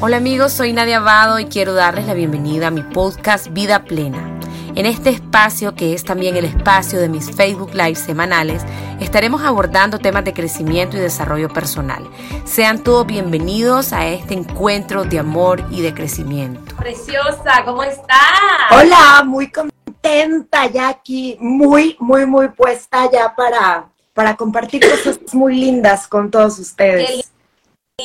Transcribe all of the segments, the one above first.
Hola amigos, soy Nadia Abado y quiero darles la bienvenida a mi podcast Vida Plena. En este espacio, que es también el espacio de mis Facebook Live semanales, estaremos abordando temas de crecimiento y desarrollo personal. Sean todos bienvenidos a este encuentro de amor y de crecimiento. Preciosa, ¿cómo estás? Hola, muy contenta ya aquí, muy, muy, muy puesta ya para, para compartir cosas muy lindas con todos ustedes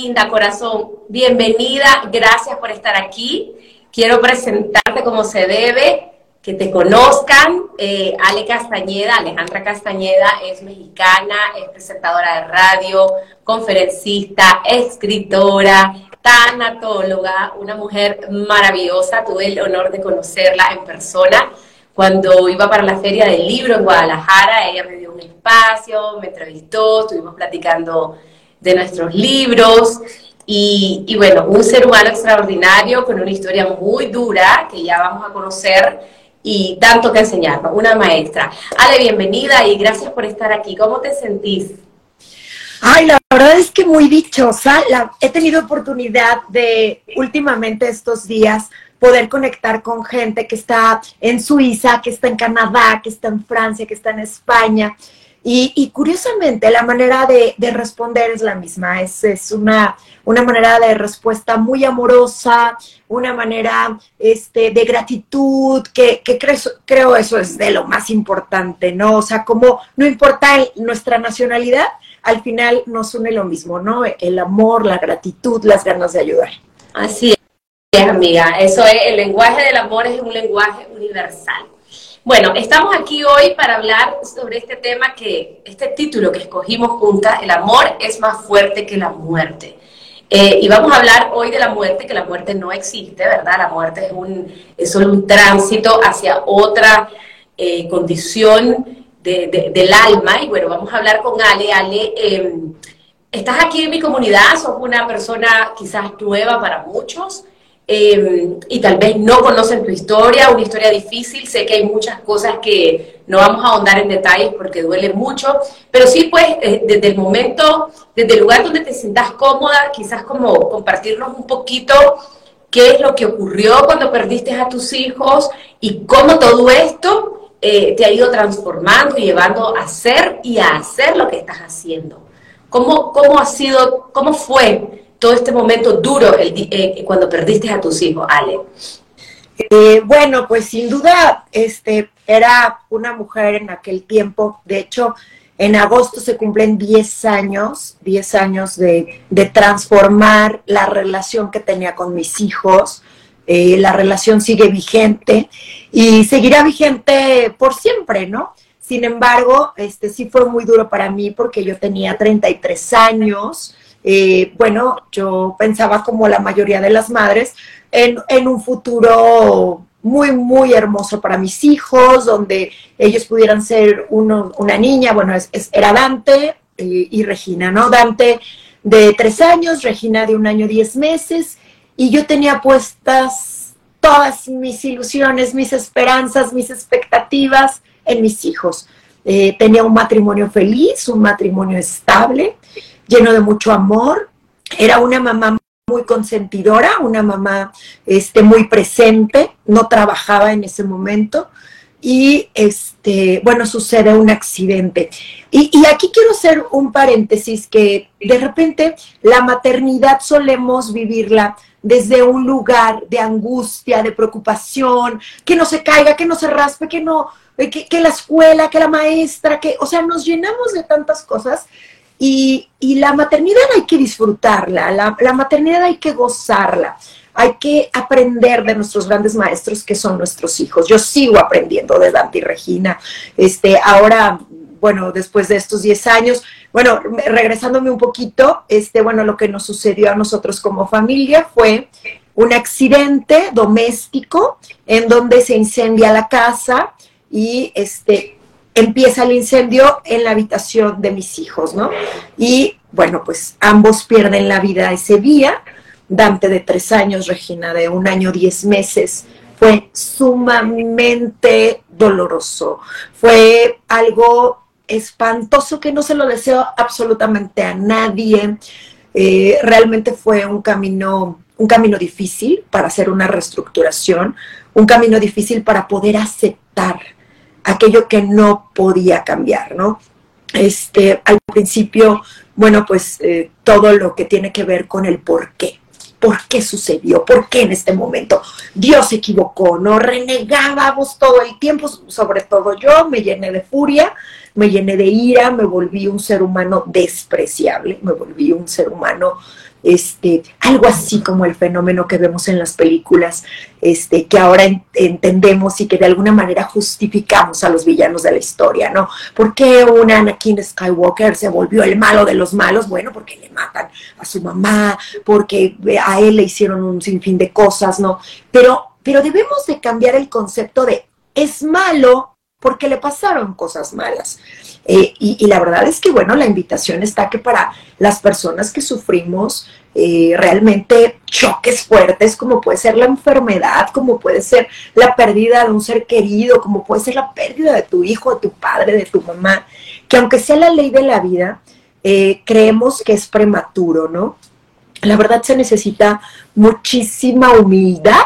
linda, corazón. Bienvenida, gracias por estar aquí. Quiero presentarte como se debe, que te conozcan. Eh, Ale Castañeda, Alejandra Castañeda es mexicana, es presentadora de radio, conferencista, escritora, tanatóloga, una mujer maravillosa. Tuve el honor de conocerla en persona. Cuando iba para la feria del libro en Guadalajara, ella me dio un espacio, me entrevistó, estuvimos platicando de nuestros libros. Y, bueno, un ser humano extraordinario con una historia muy dura que ya vamos a conocer y tanto que enseñarnos, una maestra. Ale, bienvenida y gracias por estar aquí. ¿Cómo te sentís? Ay, la verdad es que muy dichosa. he tenido oportunidad de últimamente estos días poder conectar con gente que está en Suiza, que está en Canadá, que está en Francia, que está en España. Y, curiosamente, la manera de, responder es la misma, es, es una, una, manera de respuesta muy amorosa, una manera este, de gratitud, que, creo, creo, eso es de lo más importante, ¿no? O sea, como no importa nuestra nacionalidad, al final nos une lo mismo, ¿no? El amor, la gratitud, las ganas de ayudar. Así es, amiga, eso es, el lenguaje del amor es un lenguaje universal. Bueno, estamos aquí hoy para hablar sobre este tema que, este título que escogimos juntas, el amor es más fuerte que la muerte. Eh, y vamos a hablar hoy de la muerte, que la muerte no existe, ¿verdad? La muerte es, un, es solo un tránsito hacia otra eh, condición del alma. Y bueno, vamos a hablar con Ale. Ale, em, estás aquí en mi comunidad, sos una persona quizás nueva para muchos. Em, y tal vez no conocen tu historia, una historia difícil, sé que hay muchas cosas que no vamos a ahondar en detalles porque duele mucho, pero sí pues eh, desde el momento, desde el lugar donde te sientas cómoda, quizás como compartirnos un poquito qué es lo que ocurrió cuando perdiste a tus hijos y cómo todo esto eh, te ha ido transformando y llevando a ser y a hacer lo que estás haciendo. ¿Cómo, cómo ha sido, cómo fue todo este momento duro el, eh, cuando perdiste a tus hijos, Ale? Eh, bueno, pues sin duda, este, era una mujer en aquel tiempo, de hecho, en agosto se cumplen 10 años, 10 años de, transformar la relación que tenía con mis hijos. Eh, la relación sigue vigente y seguirá vigente por siempre, ¿no? Sin embargo, este sí fue muy duro para mí porque yo tenía 33 años, eh, bueno, yo pensaba como la mayoría de las madres en, un futuro muy, muy hermoso para mis hijos, donde ellos pudieran ser una niña, bueno, era Dante eh, y Regina, ¿no? Dante de tres años, Regina de un año diez meses, y yo tenía puestas todas mis ilusiones, mis esperanzas, mis expectativas en mis hijos. Eh, tenía un matrimonio feliz, un matrimonio estable, lleno de mucho amor. Era una mamá muy consentidora, una mamá este, muy presente, no trabajaba en ese momento y este, bueno, sucede un accidente. Y, aquí quiero hacer un paréntesis que de repente la maternidad solemos vivirla desde un lugar de angustia, de preocupación, que no se caiga, que no se raspe, que no, que, que la escuela, que la maestra, que, o sea, nos llenamos de tantas cosas y, la maternidad hay que disfrutarla, la, maternidad hay que gozarla, hay que aprender de nuestros grandes maestros que son nuestros hijos. Yo sigo aprendiendo de Dante y Regina. Este, ahora, bueno, después de estos 10 años, bueno, regresándome un poquito, este, bueno, lo que nos sucedió a nosotros como familia fue un accidente doméstico en donde se incendia la casa y este empieza el incendio en la habitación de mis hijos, ¿no? Y bueno, pues ambos pierden la vida ese día. Dante de tres años, Regina de un año diez meses. Fue sumamente doloroso. Fue algo espantoso que no se lo deseo absolutamente a nadie. Eh, realmente fue un camino un camino difícil para hacer una reestructuración, un camino difícil para poder aceptar aquello que no podía cambiar, ¿no? Este, al principio, bueno, pues eh, todo lo que tiene que ver con el por qué. ¿Por qué sucedió? ¿Por qué en este momento? Dios se equivocó, ¿no? Renegábamos todo el tiempo, sobre todo yo, me llené de furia, me llené de ira, me volví un ser humano despreciable, me volví un ser humano este, algo así como el fenómeno que vemos en las películas, este, que ahora entendemos y que de alguna manera justificamos a los villanos de la historia, ¿no? ¿Por qué un Anakin Skywalker se volvió el malo de los malos? Bueno, porque le matan a su mamá, porque a él le hicieron un sinfín de cosas, ¿no? Pero, pero debemos de cambiar el concepto de es malo porque le pasaron cosas malas. Eh, y, la verdad es que, bueno, la invitación está que para las personas que sufrimos eh, realmente choques fuertes, como puede ser la enfermedad, como puede ser la pérdida de un ser querido, como puede ser la pérdida de tu hijo, de tu padre, de tu mamá, que aunque sea la ley de la vida, eh, creemos que es prematuro, ¿no? La verdad se necesita muchísima humildad,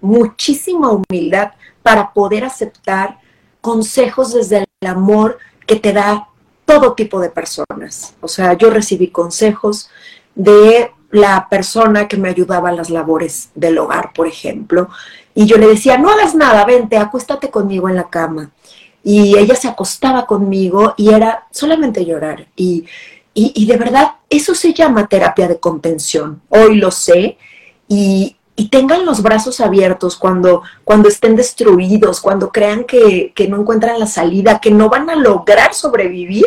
muchísima humildad para poder aceptar consejos desde el amor que te da todo tipo de personas. O sea, yo recibí consejos de la persona que me ayudaba en las labores del hogar, por ejemplo, y yo le decía, no hagas nada, vente, acuéstate conmigo en la cama. Y ella se acostaba conmigo y era solamente llorar. Y, y, de verdad, eso se llama terapia de contención. Hoy lo sé y, y tengan los brazos abiertos cuando, cuando estén destruidos, cuando crean que, no encuentran la salida, que no van a lograr sobrevivir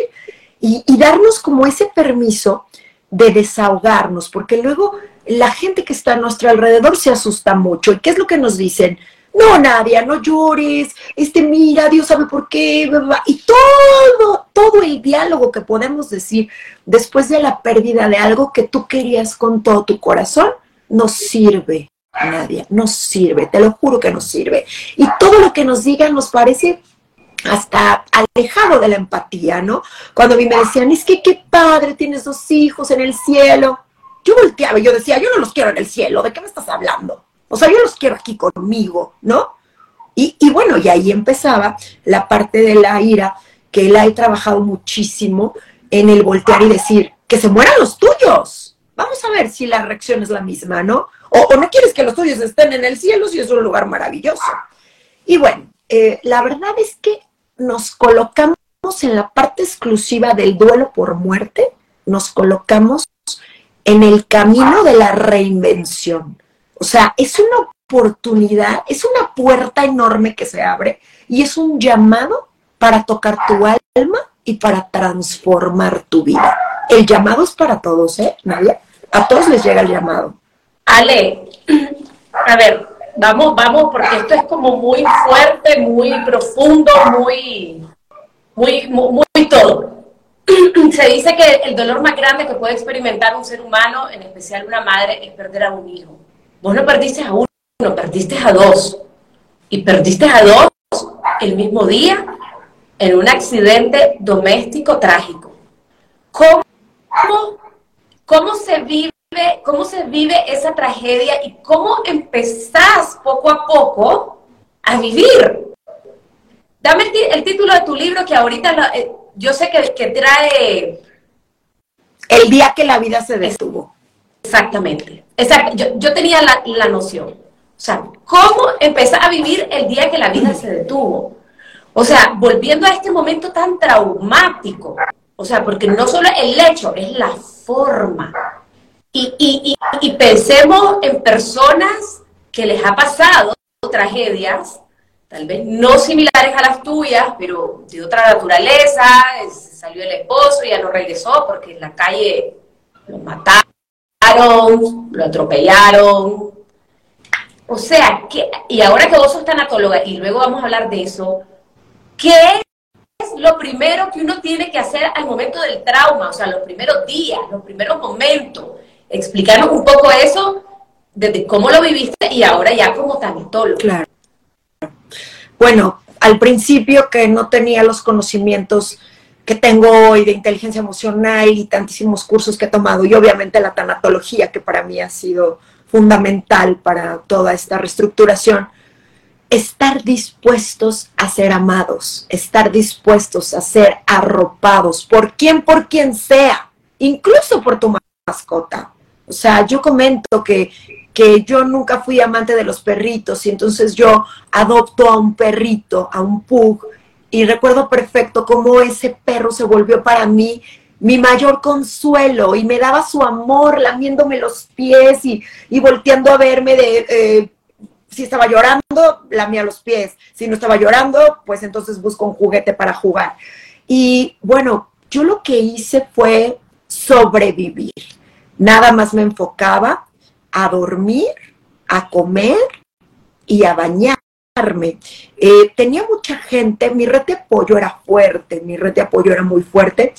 y, darnos como ese permiso de desahogarnos, porque luego la gente que está a nuestro alrededor se asusta mucho. ¿Y qué es lo que nos dicen? No, Nadia, no llores, este, mira, Dios sabe por qué, y todo, todo el diálogo que podemos decir después de la pérdida de algo que tú querías con todo tu corazón, nos sirve nadie, no sirve, te lo juro que no sirve. Y todo lo que nos digan nos parece hasta alejado de la empatía, ¿no? Cuando a mí me decían, es que qué padre, tienes dos hijos en el cielo. Yo volteaba y yo decía, yo no los quiero en el cielo, ¿de qué me estás hablando? O sea, yo los quiero aquí conmigo, ¿no? Y, bueno, y ahí empezaba la parte de la ira, que la he trabajado muchísimo en el voltear y decir, que se mueran los tuyos. Vamos a ver si la reacción es la misma, ¿no? O, no quieres que los tuyos estén en el cielo si es un lugar maravilloso. Y bueno, eh, la verdad es que nos colocamos en la parte exclusiva del duelo por muerte, nos colocamos en el camino de la reinvención. O sea, es una oportunidad, es una puerta enorme que se abre y es un llamado para tocar tu alma y para transformar tu vida. El llamado es para todos, ¿eh, Nadia? A todos les llega el llamado. Ale, a ver, vamos, vamos, porque esto es como muy fuerte, muy profundo, muy, muy, muy, todo. Se dice que el dolor más grande que puede experimentar un ser humano, en especial una madre, es perder a un hijo. Vos no perdiste a uno, perdiste a dos. Y perdiste a dos el mismo día en un accidente doméstico trágico. ¿Cómo, cómo se vive cómo se vive esa tragedia y cómo empezás poco a poco a vivir. Dame el, título de tu libro que ahorita eh, yo sé que, trae... El día que la vida se detuvo. Exactamente. Yo, tenía la, la, noción. O sea, ¿cómo empezar a vivir el día que la vida se detuvo? O sea, volviendo a este momento tan traumático. O sea, porque no solo el hecho, es la forma y, pensemos en personas que les ha pasado tragedias, tal vez no similares a las tuyas, pero de otra naturaleza, salió el esposo, y ya no regresó porque en la calle lo mataron, lo atropellaron. O sea, que, y ahora que vos sos tanatóloga, y luego vamos a hablar de eso, ¿qué es lo primero que uno tiene que hacer al momento del trauma? O sea, los primeros días, los primeros momentos explicarnos un poco eso, desde cómo lo viviste y ahora ya como tanatólogo. Claro. Bueno, al principio que no tenía los conocimientos que tengo hoy de inteligencia emocional y tantísimos cursos que he tomado y obviamente la tanatología que para mí ha sido fundamental para toda esta reestructuración, estar dispuestos a ser amados, estar dispuestos a ser arropados por quien, por quien sea, incluso por tu mascota. O sea, yo comento que, que yo nunca fui amante de los perritos y entonces yo adopto a un perrito, a un pug, y recuerdo perfecto cómo ese perro se volvió para mí mi mayor consuelo y me daba su amor lamiéndome los pies y, y volteando a verme de... Eh, si estaba llorando, lamía los pies. Si no estaba llorando, pues entonces busco un juguete para jugar. Y bueno, yo lo que hice fue sobrevivir. Nada más me enfocaba a dormir, a comer y a bañarme. Eh, tenía mucha gente, mi red de apoyo era fuerte, mi red de apoyo era muy fuerte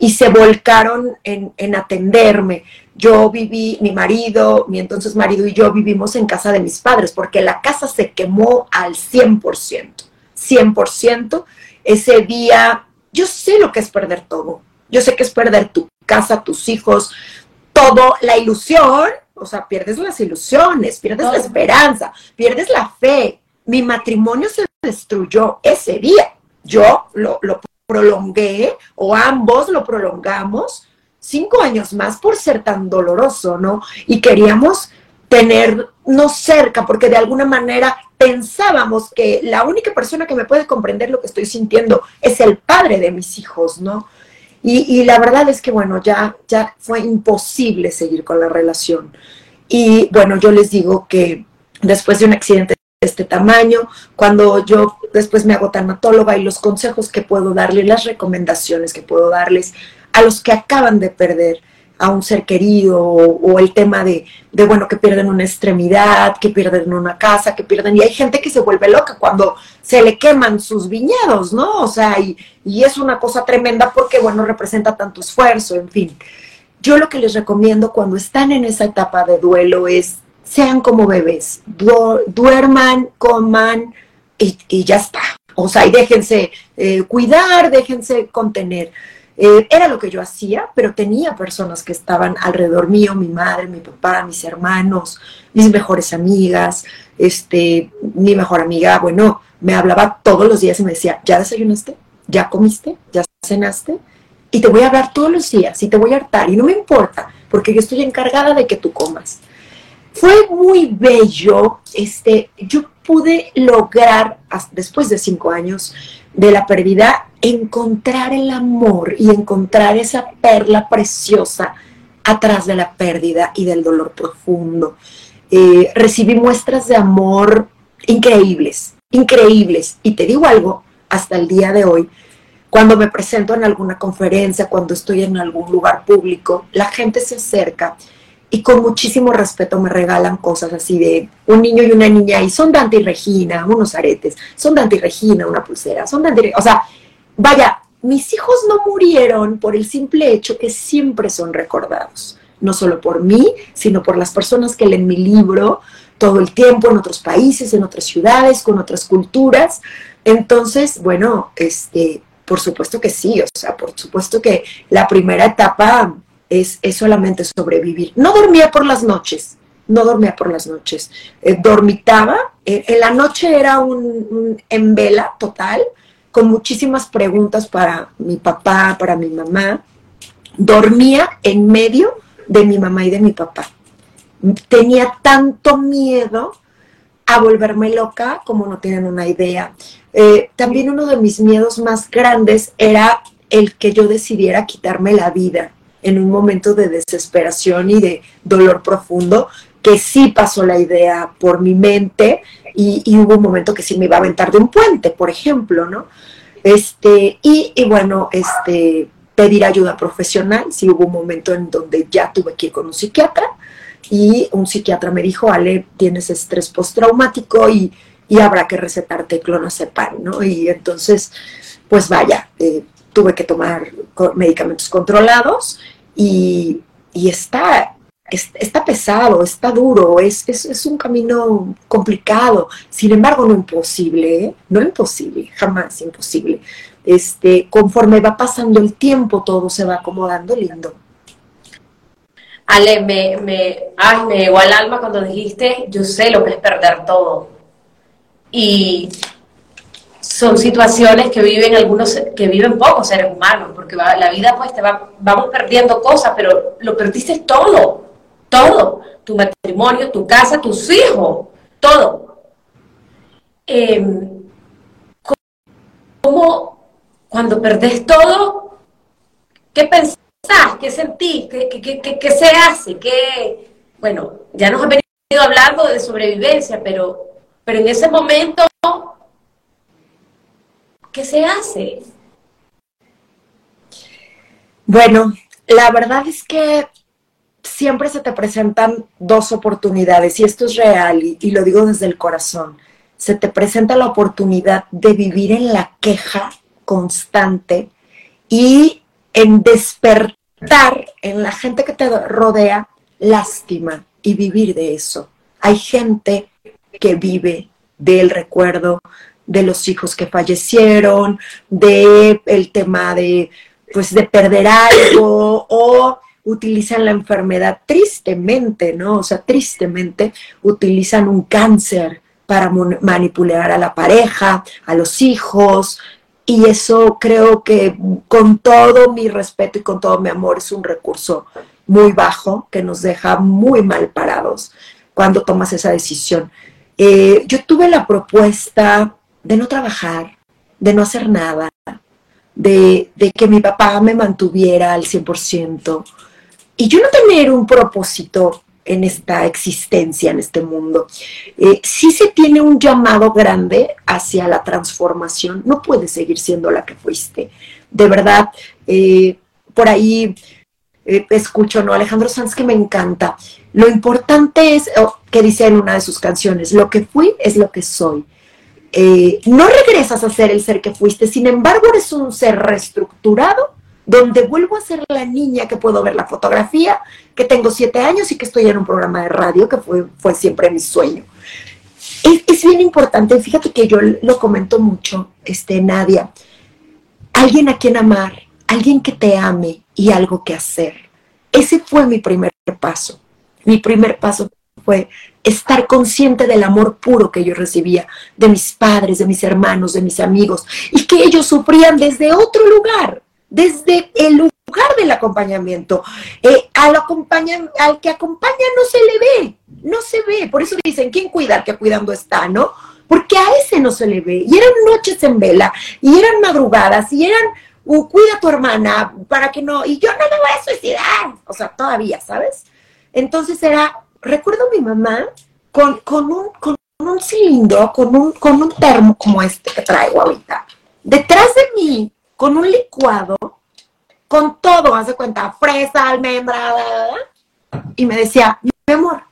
y se volcaron en, en atenderme. Yo viví, mi marido, mi entonces marido y yo vivimos en casa de mis padres porque la casa se quemó al 100%, 100%. Ese día, yo sé lo que es perder todo. Yo sé que es perder tu casa, tus hijos, todo, la ilusión, o sea, pierdes las ilusiones, pierdes la esperanza, pierdes la fe. Mi matrimonio se destruyó ese día. Yo lo, lo prolongué, o ambos lo prolongamos, cinco años más por ser tan doloroso, ¿no? Y queríamos tenernos cerca, porque de alguna manera pensábamos que la única persona que me puede comprender lo que estoy sintiendo es el padre de mis hijos, ¿no? Y, y, la verdad es que, bueno, ya, ya fue imposible seguir con la relación. Y bueno, yo les digo que después de un accidente de este tamaño, cuando yo después me hago tanatóloga y los consejos que puedo darles, las recomendaciones que puedo darles, a los que acaban de perder a un ser querido o, el tema de, de, bueno, que pierden una extremidad, que pierden una casa, que pierden... Y hay gente que se vuelve loca cuando se le queman sus viñedos, ¿no? O sea, y, y es una cosa tremenda porque, bueno, representa tanto esfuerzo, en fin. Yo lo que les recomiendo cuando están en esa etapa de duelo es, sean como bebés, duerman, coman y, y, ya está. O sea, y déjense eh, cuidar, déjense contener eh, era lo que yo hacía, pero tenía personas que estaban alrededor mío, mi madre, mi papá, mis hermanos, mis mejores amigas, este, mi mejor amiga, bueno, me hablaba todos los días y me decía, ¿ya desayunaste? ¿Ya comiste? ¿Ya cenaste? Y te voy a hablar todos los días y te voy a hartar y no me importa, porque yo estoy encargada de que tú comas. Fue muy bello, este, yo pude lograr, después de cinco años de la pérdida, encontrar el amor y encontrar esa perla preciosa atrás de la pérdida y del dolor profundo. Eh, recibí muestras de amor increíbles, increíbles. Y te digo algo, hasta el día de hoy, cuando me presento en alguna conferencia, cuando estoy en algún lugar público, la gente se acerca y con muchísimo respeto me regalan cosas así de un niño y una niña y son Dante y Regina, unos aretes, son Dante y Regina, una pulsera, son Dante y o sea, vaya, mis hijos no murieron por el simple hecho que siempre son recordados, no solo por mí, sino por las personas que leen mi libro todo el tiempo en otros países, en otras ciudades, con otras culturas. Entonces, bueno, este, por supuesto que sí, o sea, por supuesto que la primera etapa es, solamente sobrevivir. No dormía por las noches, no dormía por las noches, eh, dormitaba, eh, en la noche era un, un en vela total, con muchísimas preguntas para mi papá, para mi mamá. Dormía en medio de mi mamá y de mi papá. Tenía tanto miedo a volverme loca como no tienen una idea. Eh, también uno de mis miedos más grandes era el que yo decidiera quitarme la vida en un momento de desesperación y de dolor profundo, que sí pasó la idea por mi mente y, hubo un momento que sí me iba a aventar de un puente, por ejemplo, ¿no? Este, y, y bueno, este, pedir ayuda profesional, sí hubo un momento en donde ya tuve que ir con un psiquiatra y un psiquiatra me dijo, Ale, tienes estrés postraumático y, y habrá que recetarte clonazepam, ¿no? Y entonces, pues vaya, eh, tuve que tomar medicamentos controlados y, y está está pesado, está duro, es, es, un camino complicado, sin embargo no imposible, ¿eh? no imposible, jamás imposible. Este, conforme va pasando el tiempo, todo se va acomodando lindo. Ale, me, me, ay, me llegó al alma cuando dijiste, yo sé lo que es perder todo. Y son situaciones que viven algunos, que viven pocos seres humanos, porque la vida pues te va, vamos perdiendo cosas, pero lo perdiste todo, todo, tu matrimonio, tu casa, tus hijos, todo. Eh, ¿Cómo cuando perdés todo, qué pensás, qué sentís, qué, qué, qué se hace? ¿Qué... Bueno, ya nos han venido hablando de sobrevivencia, pero, pero en ese momento ¿Qué se hace? Bueno, la verdad es que siempre se te presentan dos oportunidades y esto es real y, lo digo desde el corazón. Se te presenta la oportunidad de vivir en la queja constante y en despertar en la gente que te rodea lástima y vivir de eso. Hay gente que vive del recuerdo, de los hijos que fallecieron, de el tema de pues de perder algo o utilizan la enfermedad tristemente, ¿no? O sea, tristemente utilizan un cáncer para manipular a la pareja, a los hijos, y eso creo que con todo mi respeto y con todo mi amor es un recurso muy bajo que nos deja muy mal parados cuando tomas esa decisión. Eh, yo tuve la propuesta de no trabajar, de no hacer nada, de, que mi papá me mantuviera al 100% y yo no tener un propósito en esta existencia, en este mundo. Eh, sí se tiene un llamado grande hacia la transformación, no puedes seguir siendo la que fuiste. De verdad, eh, por ahí eh, escucho, ¿no? Alejandro Sanz que me encanta. Lo importante es, que dice en una de sus canciones, lo que fui es lo que soy. Eh, no regresas a ser el ser que fuiste, sin embargo eres un ser reestructurado, donde vuelvo a ser la niña que puedo ver la fotografía, que tengo siete años y que estoy en un programa de radio, que fue, fue siempre mi sueño. Es, bien importante, fíjate que yo lo comento mucho, este, Nadia, alguien a quien amar, alguien que te ame y algo que hacer. Ese fue mi primer paso. Mi primer paso fue estar consciente del amor puro que yo recibía de mis padres, de mis hermanos, de mis amigos, y que ellos sufrían desde otro lugar, desde el lugar del acompañamiento. Eh, al, al que acompaña no se le ve, no se ve. Por eso dicen, ¿quién cuida al que cuidando está, no? Porque a ese no se le ve. Y eran noches en vela, y eran madrugadas, y eran, uh, cuida a tu hermana para que no, y yo no me voy a suicidar. O sea, todavía, ¿sabes? Entonces era recuerdo a mi mamá con, un, con un cilindro, con un, con un termo como este que traigo ahorita, detrás de mí, con un licuado, con todo, hace cuenta, fresa, almendra, y me decía, mi amor,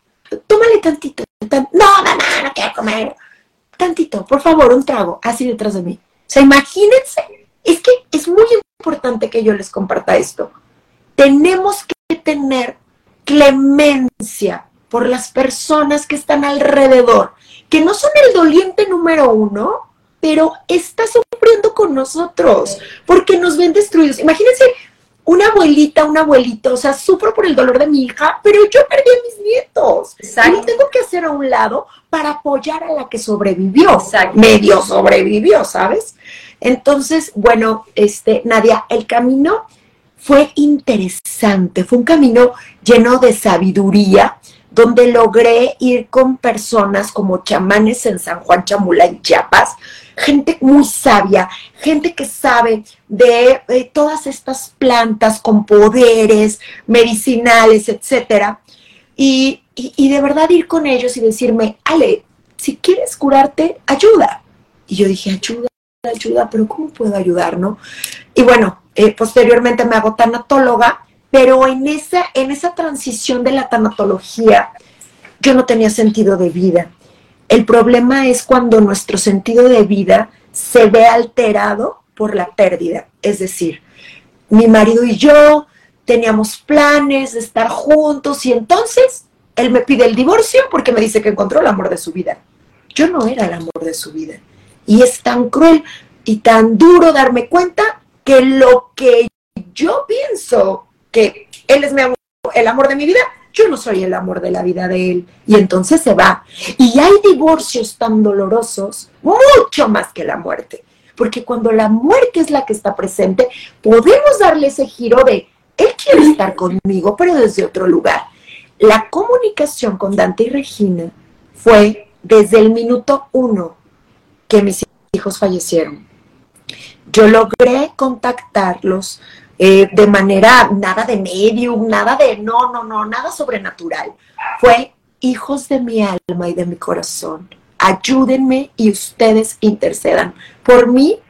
tómale tantito, no, no, no, no quiero comer, tantito, por favor, un trago, así detrás de mí. O sea, imagínense, es que es muy importante que yo les comparta esto. Tenemos que tener clemencia por las personas que están alrededor, que no son el doliente número uno, pero está sufriendo con nosotros, porque nos ven destruidos. Imagínense una abuelita, un abuelito, o sea, sufro por el dolor de mi hija, pero yo perdí a mis nietos. Exacto. Y tengo que hacer a un lado para apoyar a la que sobrevivió. Medio sobrevivió, ¿sabes? Entonces, bueno, este, Nadia, el camino fue interesante, fue un camino lleno de sabiduría, donde logré ir con personas como chamanes en San Juan Chamula, en Chiapas, gente muy sabia, gente que sabe de, todas estas plantas con poderes medicinales, etcétera. Y, y, de verdad ir con ellos y decirme, Ale, si quieres curarte, ayuda. Y yo dije, ayuda, ayuda, pero ¿cómo puedo ayudar, no? Y bueno, eh, posteriormente me hago tanatóloga pero en esa, en esa transición de la tanatología, yo no tenía sentido de vida. El problema es cuando nuestro sentido de vida se ve alterado por la pérdida. Es decir, mi marido y yo teníamos planes de estar juntos y entonces él me pide el divorcio porque me dice que encontró el amor de su vida. Yo no era el amor de su vida. Y es tan cruel y tan duro darme cuenta que lo que yo pienso que él es mi amor, el amor de mi vida, yo no soy el amor de la vida de él. Y entonces se va. Y hay divorcios tan dolorosos, mucho más que la muerte. Porque cuando la muerte es la que está presente, podemos darle ese giro de, él quiere estar conmigo, pero desde otro lugar. La comunicación con Dante y Regina fue desde el minuto uno que mis hijos fallecieron. Yo logré contactarlos eh, de manera, nada de medium, nada de, no, no, no, nada sobrenatural. Fue hijos de mi alma y de mi corazón. Ayúdenme y ustedes intercedan por mí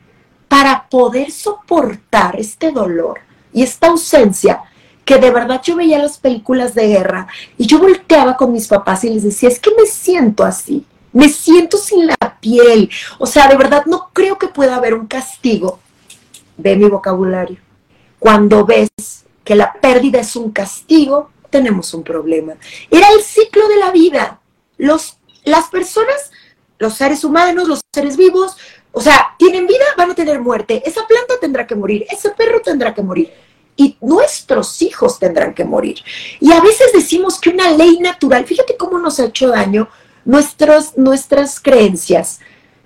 para poder soportar este dolor y esta ausencia que de verdad yo veía las películas de guerra y yo volteaba con mis papás y les decía, es que me siento así, me siento sin la piel. O sea, de verdad no creo que pueda haber un castigo de mi vocabulario. Cuando ves que la pérdida es un castigo, tenemos un problema. Era el ciclo de la vida. Los, las personas, los seres humanos, los seres vivos, o sea, tienen vida, van a tener muerte. Esa planta tendrá que morir, ese perro tendrá que morir. Y nuestros hijos tendrán que morir. Y a veces decimos que una ley natural, fíjate cómo nos ha hecho daño nuestros, nuestras creencias.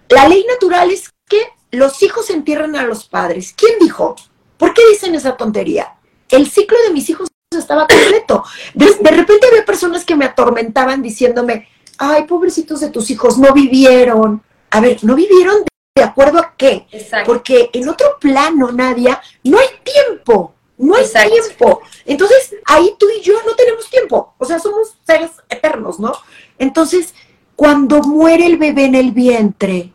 La ley natural es que los hijos entierran a los padres. ¿Quién dijo? ¿Por qué dicen esa tontería? El ciclo de mis hijos estaba completo. De, repente había personas que me atormentaban diciéndome, ay, pobrecitos de tus hijos, no vivieron. A ver, ¿no vivieron de acuerdo a qué? Porque en otro plano, Nadia, no hay tiempo. No hay tiempo. Entonces, ahí tú y yo no tenemos tiempo. O sea, somos seres eternos, ¿no? Entonces, cuando muere el bebé en el vientre,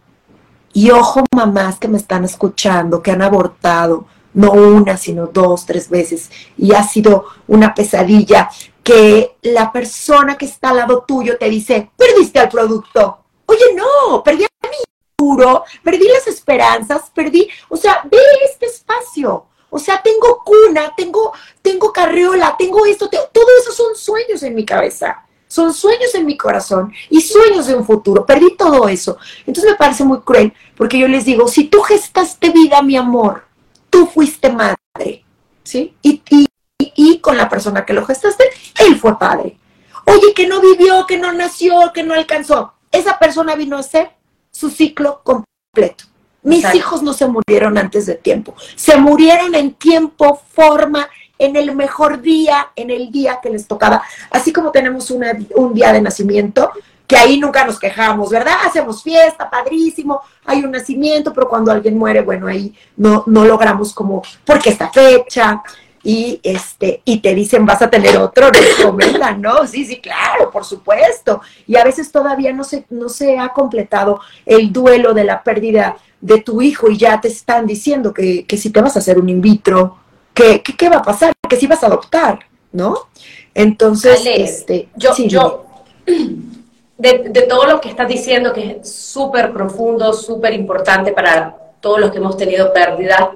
y ojo mamás que me están escuchando, que han abortado, no una, sino dos, tres veces, y ha sido una pesadilla, que la persona que está al lado tuyo te dice, perdiste al producto. Oye, no, perdí a mi futuro, perdí las esperanzas, perdí, o sea, ve este espacio. O sea, tengo cuna, tengo, tengo carriola, tengo esto, todo eso son sueños en mi cabeza son sueños en mi corazón y sueños de un futuro. Perdí todo eso. Entonces me parece muy cruel porque yo les digo, si tú gestaste vida, mi amor, tú fuiste madre, ¿sí? Y, y, con la persona que lo gestaste, él fue padre. Oye, que no vivió, que no nació, que no alcanzó. Esa persona vino a ser su ciclo completo. Mis hijos no se murieron antes de tiempo, se murieron en tiempo, forma en el mejor día, en el día que les tocaba. Así como tenemos un día de nacimiento, que ahí nunca nos quejamos, ¿verdad? Hacemos fiesta, padrísimo, hay un nacimiento, pero cuando alguien muere, bueno, ahí no, no logramos como, porque esta fecha, y este, y te dicen vas a tener otro, no ¿no? Sí, sí, claro, por supuesto. Y a veces todavía no se, no se ha completado el duelo de la pérdida de tu hijo y ya te están diciendo que, que si te vas a hacer un in vitro, ¿qué, qué, va a pasar? Que si vas a adoptar, ¿no? Entonces, este, yo, yo de, todo lo que estás diciendo, que es súper profundo, súper importante para todos los que hemos tenido pérdida,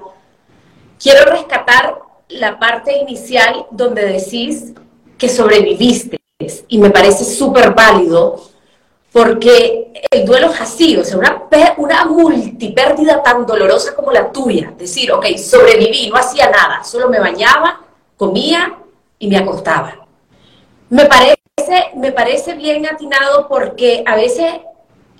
quiero rescatar la parte inicial donde decís que sobreviviste y me parece súper válido porque el duelo es así, o sea, una, una multipérdida tan dolorosa como la tuya. Decir, ok, sobreviví, no hacía nada, solo me bañaba, comía y me acostaba. Me me parece bien atinado porque a veces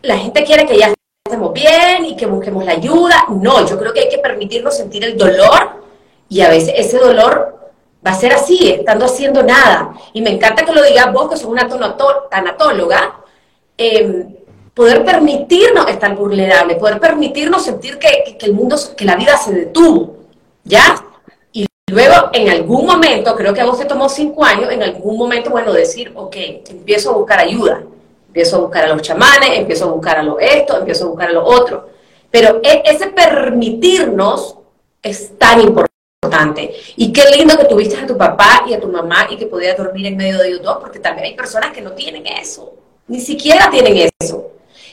la gente quiere que ya estemos bien y que busquemos la ayuda. No, yo creo que hay que permitirnos sentir el dolor y a veces ese dolor va a ser así, estando haciendo nada. Y me encanta que lo digas vos, que sos una tanatóloga, Em, poder permitirnos estar vulnerable, poder permitirnos sentir que, el mundo, que la vida se detuvo, ¿ya? Luego, en algún momento, creo que a vos te tomó cinco años, en algún momento, bueno, decir, ok, empiezo a buscar ayuda, empiezo a buscar a los chamanes, empiezo a buscar a lo esto, empiezo a buscar a lo otro. Pero e, ese permitirnos es tan importante. Y qué lindo que tuviste a tu papá y a tu mamá y que podías dormir en medio de ellos dos, porque también hay personas que no tienen eso. Ni siquiera tienen eso.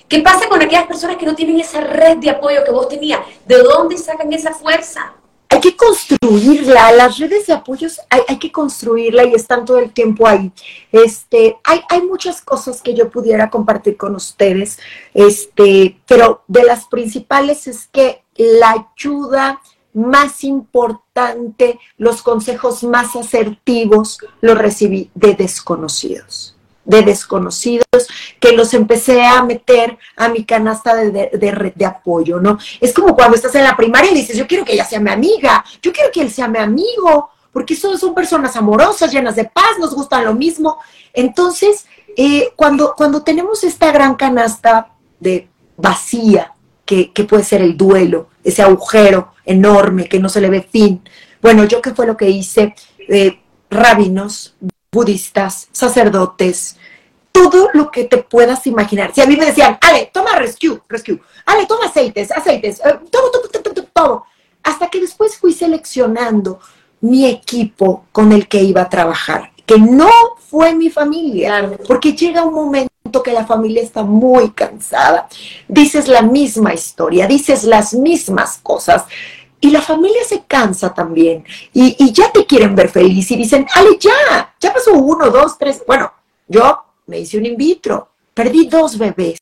¿Qué pasa con aquellas personas que no tienen esa red de apoyo que vos tenías? ¿De dónde sacan esa fuerza? Hay que construirla, las redes de apoyos hay, hay, que construirla y están todo el tiempo ahí. Este, hay, hay muchas cosas que yo pudiera compartir con ustedes, este, pero de las principales es que la ayuda más importante, los consejos más asertivos, los recibí de desconocidos de desconocidos que los empecé a meter a mi canasta de, red de apoyo, ¿no? Es como cuando estás en la primaria y dices, yo quiero que ella sea mi amiga, yo quiero que él sea mi amigo, porque son, son personas amorosas, llenas de paz, nos gustan lo mismo. Entonces, eh, cuando, cuando tenemos esta gran canasta de vacía, que, que puede ser el duelo, ese agujero enorme que no se le ve fin. Bueno, yo qué fue lo que hice, eh, rabinos, budistas, sacerdotes, todo lo que te puedas imaginar. Si a mí me decían, Ale, toma rescue, rescue, Ale, toma aceites, aceites, eh, todo, todo, todo, todo, todo. Hasta que después fui seleccionando mi equipo con el que iba a trabajar, que no fue mi familia, porque llega un momento que la familia está muy cansada, dices la misma historia, dices las mismas cosas, y la familia se cansa también, y, ya te quieren ver feliz, y dicen, Ale, ya, ya pasó uno, dos, tres, bueno, yo me hice un in vitro, perdí dos bebés,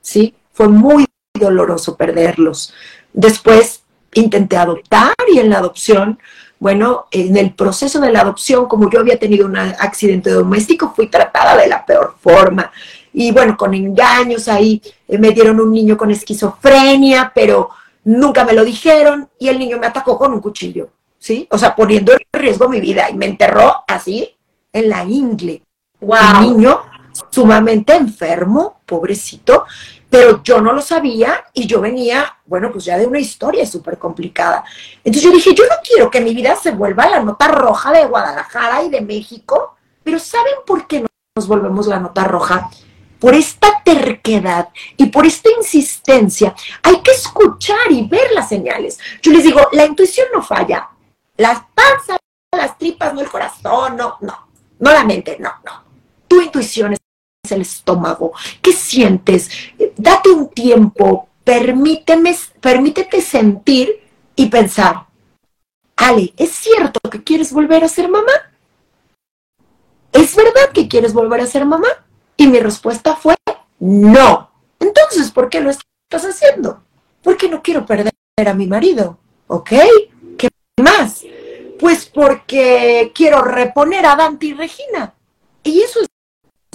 ¿sí? Fue muy doloroso perderlos. Después intenté adoptar y en la adopción bueno, en el proceso de la adopción, como yo había tenido un accidente doméstico, fui tratada de la peor forma. Y bueno, con engaños ahí eh, me dieron un niño con esquizofrenia, pero nunca me lo dijeron y el niño me atacó con un cuchillo, ¿sí? O sea, poniendo en riesgo mi vida y me enterró así en la ingle. Wow. Un niño sumamente enfermo, pobrecito, pero yo no lo sabía y yo venía, bueno, pues ya de una historia súper complicada. Entonces yo dije, yo no quiero que mi vida se vuelva la nota roja de Guadalajara y de México, pero ¿saben por qué nos volvemos la nota roja? Por esta terquedad y por esta insistencia, hay que escuchar y ver las señales. Yo les digo, la intuición no falla, las panzas, las tripas, no el corazón, no, no, no la mente, no, no. Tu intuición es el estómago, ¿qué sientes? Date un tiempo, permíteme, permítete sentir y pensar, Ale, ¿es cierto que quieres volver a ser mamá? ¿Es verdad que quieres volver a ser mamá? Y mi respuesta fue, no. Entonces, ¿por qué lo estás haciendo? Porque no quiero perder a mi marido, ¿ok? ¿Qué más? Pues porque quiero reponer a Dante y Regina. Y eso es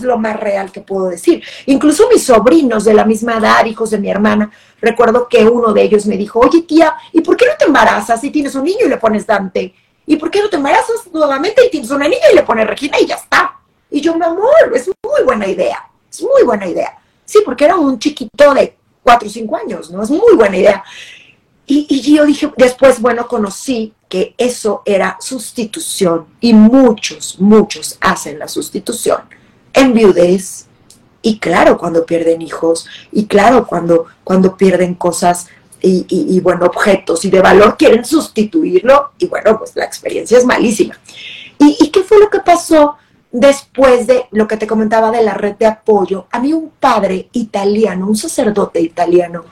lo más real que puedo decir. Incluso mis sobrinos de la misma edad, hijos de mi hermana, recuerdo que uno de ellos me dijo, oye tía, ¿y por qué no te embarazas si tienes un niño y le pones Dante? ¿Y por qué no te embarazas nuevamente y tienes una niña y le pones Regina y ya está? Y yo, mi amor, es muy buena idea, es muy buena idea. Sí, porque era un chiquito de cuatro o cinco años, ¿no? Es muy buena idea. Y, y, yo dije, después, bueno, conocí que eso era sustitución y muchos, muchos hacen la sustitución en viudez, y claro cuando pierden hijos, y claro cuando, cuando pierden cosas y, y, bueno, objetos y de valor, quieren sustituirlo, y bueno, pues la experiencia es malísima. ¿Y, ¿Y qué fue lo que pasó después de lo que te comentaba de la red de apoyo? A mí un padre italiano, un sacerdote italiano,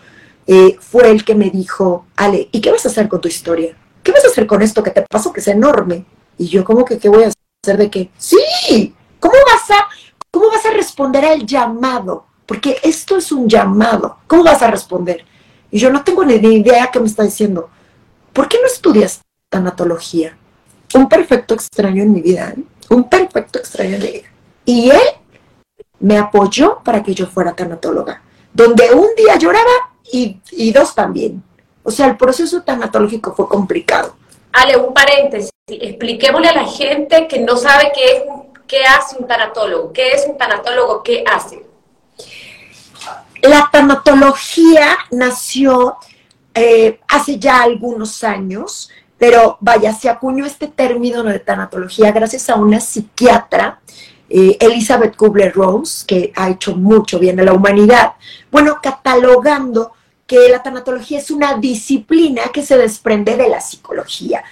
eh, fue el que me dijo, Ale, ¿y qué vas a hacer con tu historia? ¿Qué vas a hacer con esto que te pasó, que es enorme? Y yo, como que qué voy a hacer de qué? Sí, ¿cómo vas a ¿Cómo vas a responder al llamado? Porque esto es un llamado. ¿Cómo vas a responder? Y yo no tengo ni idea qué me está diciendo. ¿Por qué no estudias tanatología? Un perfecto extraño en mi vida, ¿eh? Un perfecto extraño mi vida. Y él me apoyó para que yo fuera tanatóloga, donde un día lloraba y, y dos también. O sea, el proceso tanatológico fue complicado. Ale, un paréntesis. Expliquémosle a la gente que no sabe qué es ¿Qué hace un tanatólogo? ¿Qué es un tanatólogo? ¿Qué hace? La tanatología nació eh, hace ya algunos años, pero vaya, se acuñó este término de tanatología gracias a una psiquiatra, eh, Elizabeth Kubler-Rose, que ha hecho mucho bien a la humanidad, bueno, catalogando que la tanatología es una disciplina que se desprende de la psicología.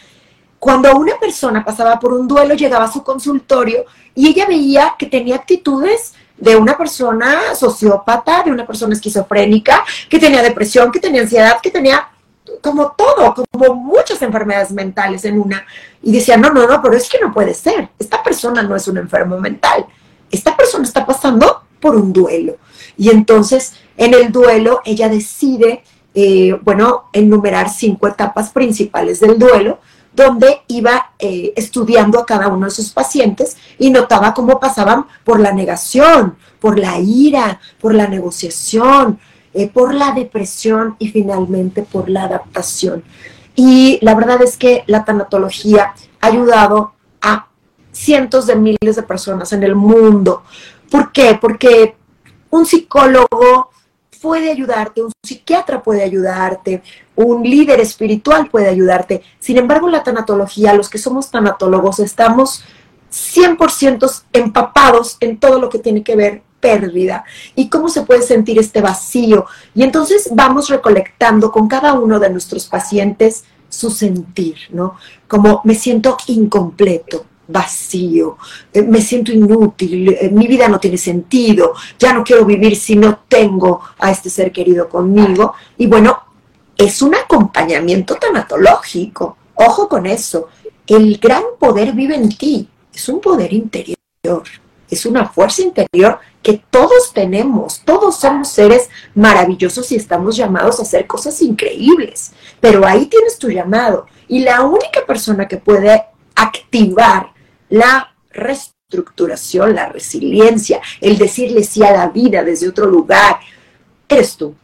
Cuando una persona pasaba por un duelo, llegaba a su consultorio y ella veía que tenía actitudes de una persona sociópata, de una persona esquizofrénica, que tenía depresión, que tenía ansiedad, que tenía como todo, como muchas enfermedades mentales en una. Y decía, no, no, no, pero es que no puede ser. Esta persona no es un enfermo mental. Esta persona está pasando por un duelo. Y entonces, en el duelo, ella decide eh, bueno, enumerar cinco etapas principales del duelo, donde iba eh, estudiando a cada uno de sus pacientes y notaba cómo pasaban por la negación, por la ira, por la negociación, eh, por la depresión y finalmente por la adaptación. Y la verdad es que la tanatología ha ayudado a cientos de miles de personas en el mundo. ¿Por qué? Porque un psicólogo puede ayudarte, un psiquiatra puede ayudarte, un líder espiritual puede ayudarte. Sin embargo, la tanatología, los que somos tanatólogos, estamos 100% empapados en todo lo que tiene que ver pérdida y cómo se puede sentir este vacío. Y entonces vamos recolectando con cada uno de nuestros pacientes su sentir, ¿no? Como me siento incompleto, vacío, eh, me siento inútil, eh, mi vida no tiene sentido, ya no quiero vivir si no tengo a este ser querido conmigo. Y bueno, es un acompañamiento tanatológico. Ojo con eso. El gran poder vive en ti. Es un poder interior. Es una fuerza interior que todos tenemos. Todos somos seres maravillosos y estamos llamados a hacer cosas increíbles. Pero ahí tienes tu llamado. Y la única persona que puede activar la reestructuración, la resiliencia, el decirle sí a la vida desde otro lugar, eres tú.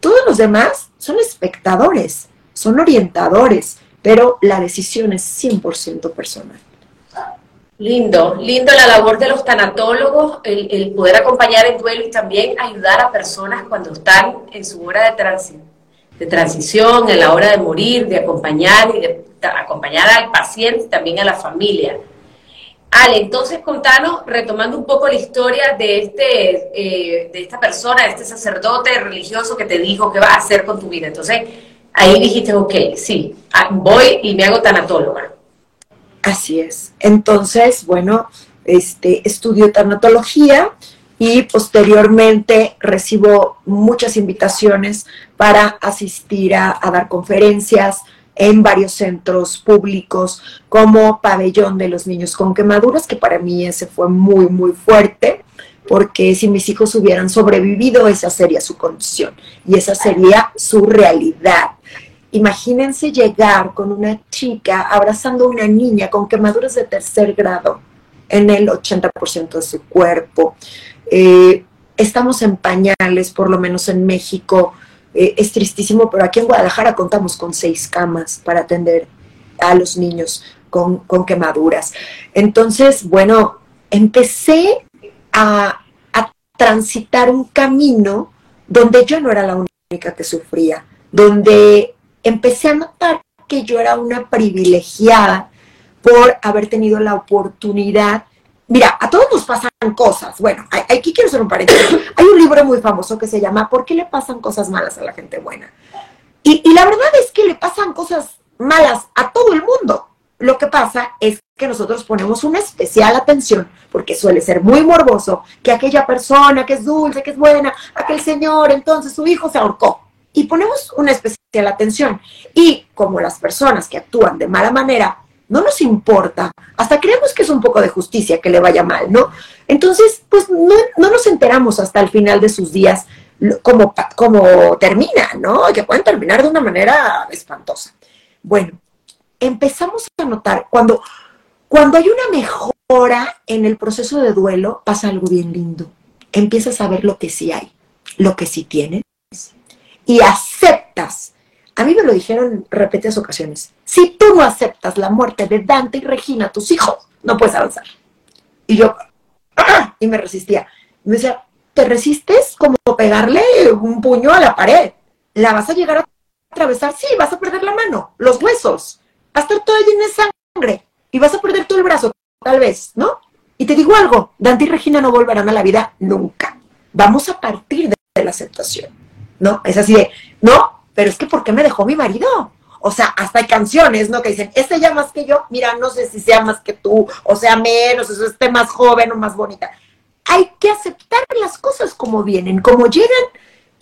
Todos los demás son espectadores, son orientadores, pero la decisión es 100% personal. Lindo, lindo la labor de los tanatólogos, el, poder acompañar el duelo y también ayudar a personas cuando están en su hora de, de transición, en la hora de morir, de acompañar y de acompañar al paciente y también a la familia. Ale, entonces contanos, retomando un poco la historia de, este, eh, de esta persona, de este sacerdote religioso que te dijo qué va a hacer con tu vida. Entonces, ahí dijiste, ok, sí, ah, voy y me hago tanatóloga. Así es. Entonces, bueno, este, estudio tanatología y posteriormente recibo muchas invitaciones para asistir a dar conferencias, en varios centros públicos como Pabellón de los Niños con Quemaduras, que para mí ese fue muy, muy fuerte, porque si mis hijos hubieran sobrevivido, esa sería su condición y esa sería su realidad. Imagínense llegar con una chica abrazando a una niña con quemaduras de tercer grado en el 80% de su cuerpo. Eh, estamos en pañales, por lo menos en México, eh, es tristísimo, pero aquí en Guadalajara contamos con seis camas para atender a los niños con, quemaduras. Entonces, bueno, empecé a, a transitar un camino donde yo no era la única que sufría, donde empecé a notar que yo era una privilegiada por haber tenido la oportunidad Mira, a todos nos pasan cosas. Bueno, aquí quiero hacer un paréntesis. Hay un libro muy famoso que se llama ¿Por qué le pasan cosas malas a la gente buena? Y, la verdad es que le pasan cosas malas a todo el mundo. Lo que pasa es que nosotros ponemos una especial atención, porque suele ser muy morboso, que aquella persona que es dulce, que es buena, aquel señor, entonces su hijo se ahorcó. Y ponemos una especial atención. Y como las personas que actúan de mala manera no nos importa, hasta creemos que es un poco de justicia que le vaya mal, ¿no? Entonces, pues no, nos enteramos hasta el final de sus días cómo, cómo termina, ¿no? Que pueden terminar de una manera espantosa. Bueno, empezamos a notar, cuando, cuando hay una mejora en el proceso de duelo, pasa algo bien lindo. Empiezas a ver lo que sí hay, lo que sí tienes, y aceptas a mí me lo dijeron repetidas ocasiones. Si tú no aceptas la muerte de Dante y Regina, tus hijos, no puedes avanzar. Y yo, ¡ah! y me resistía. me decía, ¿te resistes como pegarle un puño a la pared? ¿La vas a llegar a atravesar? Sí, vas a perder la mano, los huesos, va a estar todo lleno de sangre y vas a perder todo el brazo, tal vez, ¿no? Y te digo algo, Dante y Regina no volverán a la vida nunca. Vamos a partir de la aceptación, ¿no? Es así de, no, pero es que ¿por qué me dejó mi marido? O sea, hasta hay canciones, ¿no? Que dicen, este ya más que yo, mira, no sé si sea más que tú, o sea, menos, o esté más joven o más bonita. Hay que aceptar las cosas como vienen, como llegan.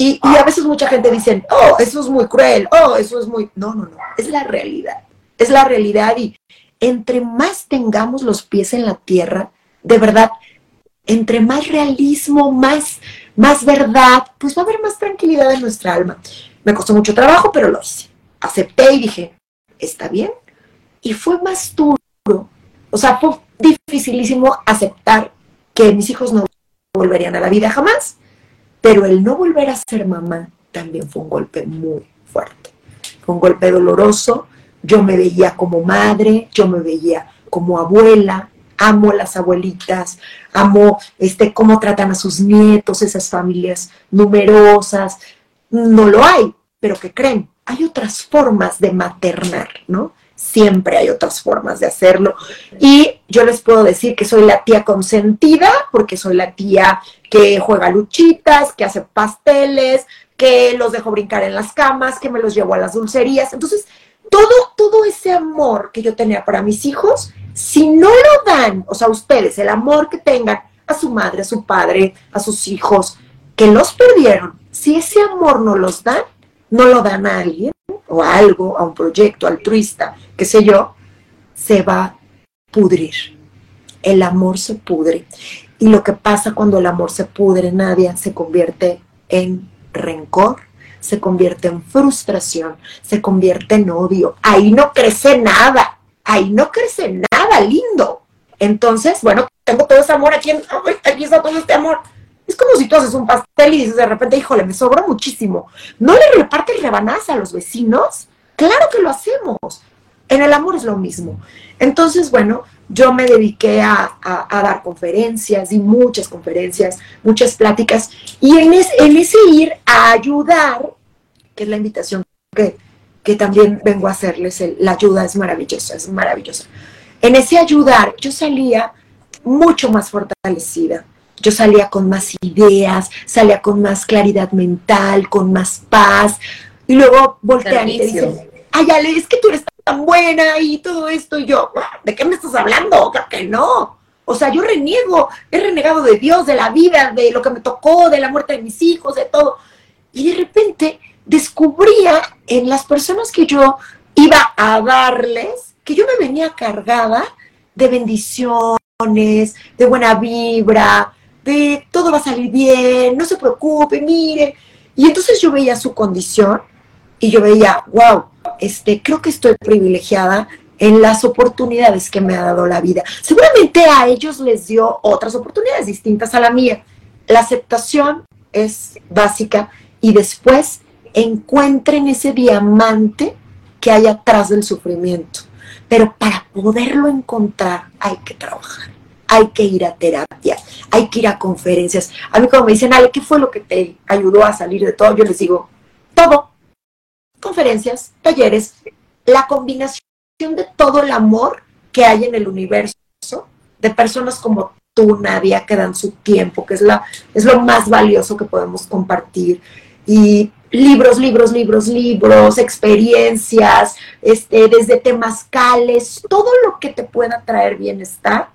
Y a veces mucha gente dice, oh, eso es muy cruel, oh, eso es muy... No, no, no, es la realidad. Es la realidad y entre más tengamos los pies en la tierra, de verdad, entre más realismo, más, más verdad, pues va a haber más tranquilidad en nuestra alma. Me costó mucho trabajo, pero lo hice. Acepté y dije, está bien. Y fue más duro. O sea, fue dificilísimo aceptar que mis hijos no volverían a la vida jamás. Pero el no volver a ser mamá también fue un golpe muy fuerte. Fue un golpe doloroso. Yo me veía como madre, yo me veía como abuela, amo a las abuelitas, amo este, cómo tratan a sus nietos, esas familias numerosas. No lo hay, pero que creen, hay otras formas de maternar, ¿no? Siempre hay otras formas de hacerlo. Y yo les puedo decir que soy la tía consentida, porque soy la tía que juega luchitas, que hace pasteles, que los dejo brincar en las camas, que me los llevo a las dulcerías. Entonces, todo, todo ese amor que yo tenía para mis hijos, si no lo dan, o sea, ustedes, el amor que tengan a su madre, a su padre, a sus hijos, que los perdieron, si ese amor no los dan, no lo dan a alguien o a algo, a un proyecto altruista, qué sé yo, se va a pudrir. El amor se pudre. Y lo que pasa cuando el amor se pudre, Nadia, se convierte en rencor, se convierte en frustración, se convierte en odio. Ahí no crece nada, ahí no crece nada lindo. Entonces, bueno, tengo todo ese amor aquí, en, aquí está todo este amor. Es como si tú haces un pastel y dices de repente, híjole, me sobró muchísimo. ¿No le repartes rebanadas a los vecinos? Claro que lo hacemos. En el amor es lo mismo. Entonces, bueno, yo me dediqué a, dar conferencias, y muchas conferencias, muchas pláticas, y en, en, ese ir a ayudar, que es la invitación que, que también vengo a hacerles, la ayuda es maravillosa, es maravillosa. En ese ayudar, yo salía mucho más fortalecida, yo salía con más ideas, salía con más claridad mental, con más paz, y luego voltean y te dicen, ay, Ale, es que tú eres tan buena y todo esto. Y yo, ¿de qué me estás hablando? Creo que no. O sea, yo reniego, he renegado de Dios, de la vida, de lo que me tocó, de la muerte de mis hijos, de todo. Y de repente descubría en las personas que yo iba a darles, que yo me venía cargada de bendiciones, de buena vibra, de todo va a salir bien, no se preocupe, mire. Y entonces yo veía su condición y yo veía, wow, este, creo que estoy privilegiada en las oportunidades que me ha dado la vida. Seguramente a ellos les dio otras oportunidades distintas a la mía. La aceptación es básica y después encuentren ese diamante que hay atrás del sufrimiento. Pero para poderlo encontrar hay que trabajar, hay que ir a terapia, hay que ir a conferencias. A mí cuando me dicen, Ale, ¿qué fue lo que te ayudó a salir de todo? Yo les digo, todo conferencias, talleres, la combinación de todo el amor que hay en el universo, de personas como tú, Nadia, que dan su tiempo, que es, la, es lo más valioso que podemos compartir. Y libros, libros, libros, libros, experiencias, este, desde cales, todo lo que te pueda traer bienestar.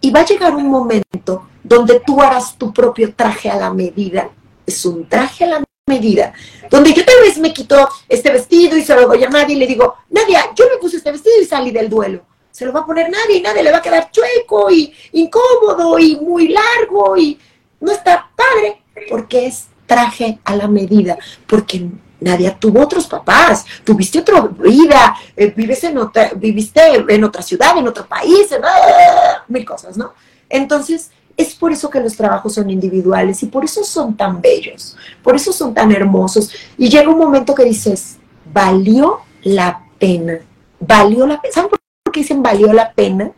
Y va a llegar un momento donde tú harás tu propio traje a la medida. Es un traje a la medida, donde yo tal vez me quito este vestido y se lo doy a nadie y le digo, Nadia, yo me puse este vestido y salí del duelo. Se lo va a poner nadie y nadie le va a quedar chueco y incómodo y muy largo y no está padre, porque es traje a la medida, porque Nadia tuvo otros papás, tuviste otra vida, eh, vives en otra, viviste en otra ciudad, en otro país, mil cosas, ¿no? Entonces, es por eso que los trabajos son individuales y por eso son tan bellos, por eso son tan hermosos. Y llega un momento que dices, valió la pena, valió la pena. ¿Saben por qué dicen valió la pena?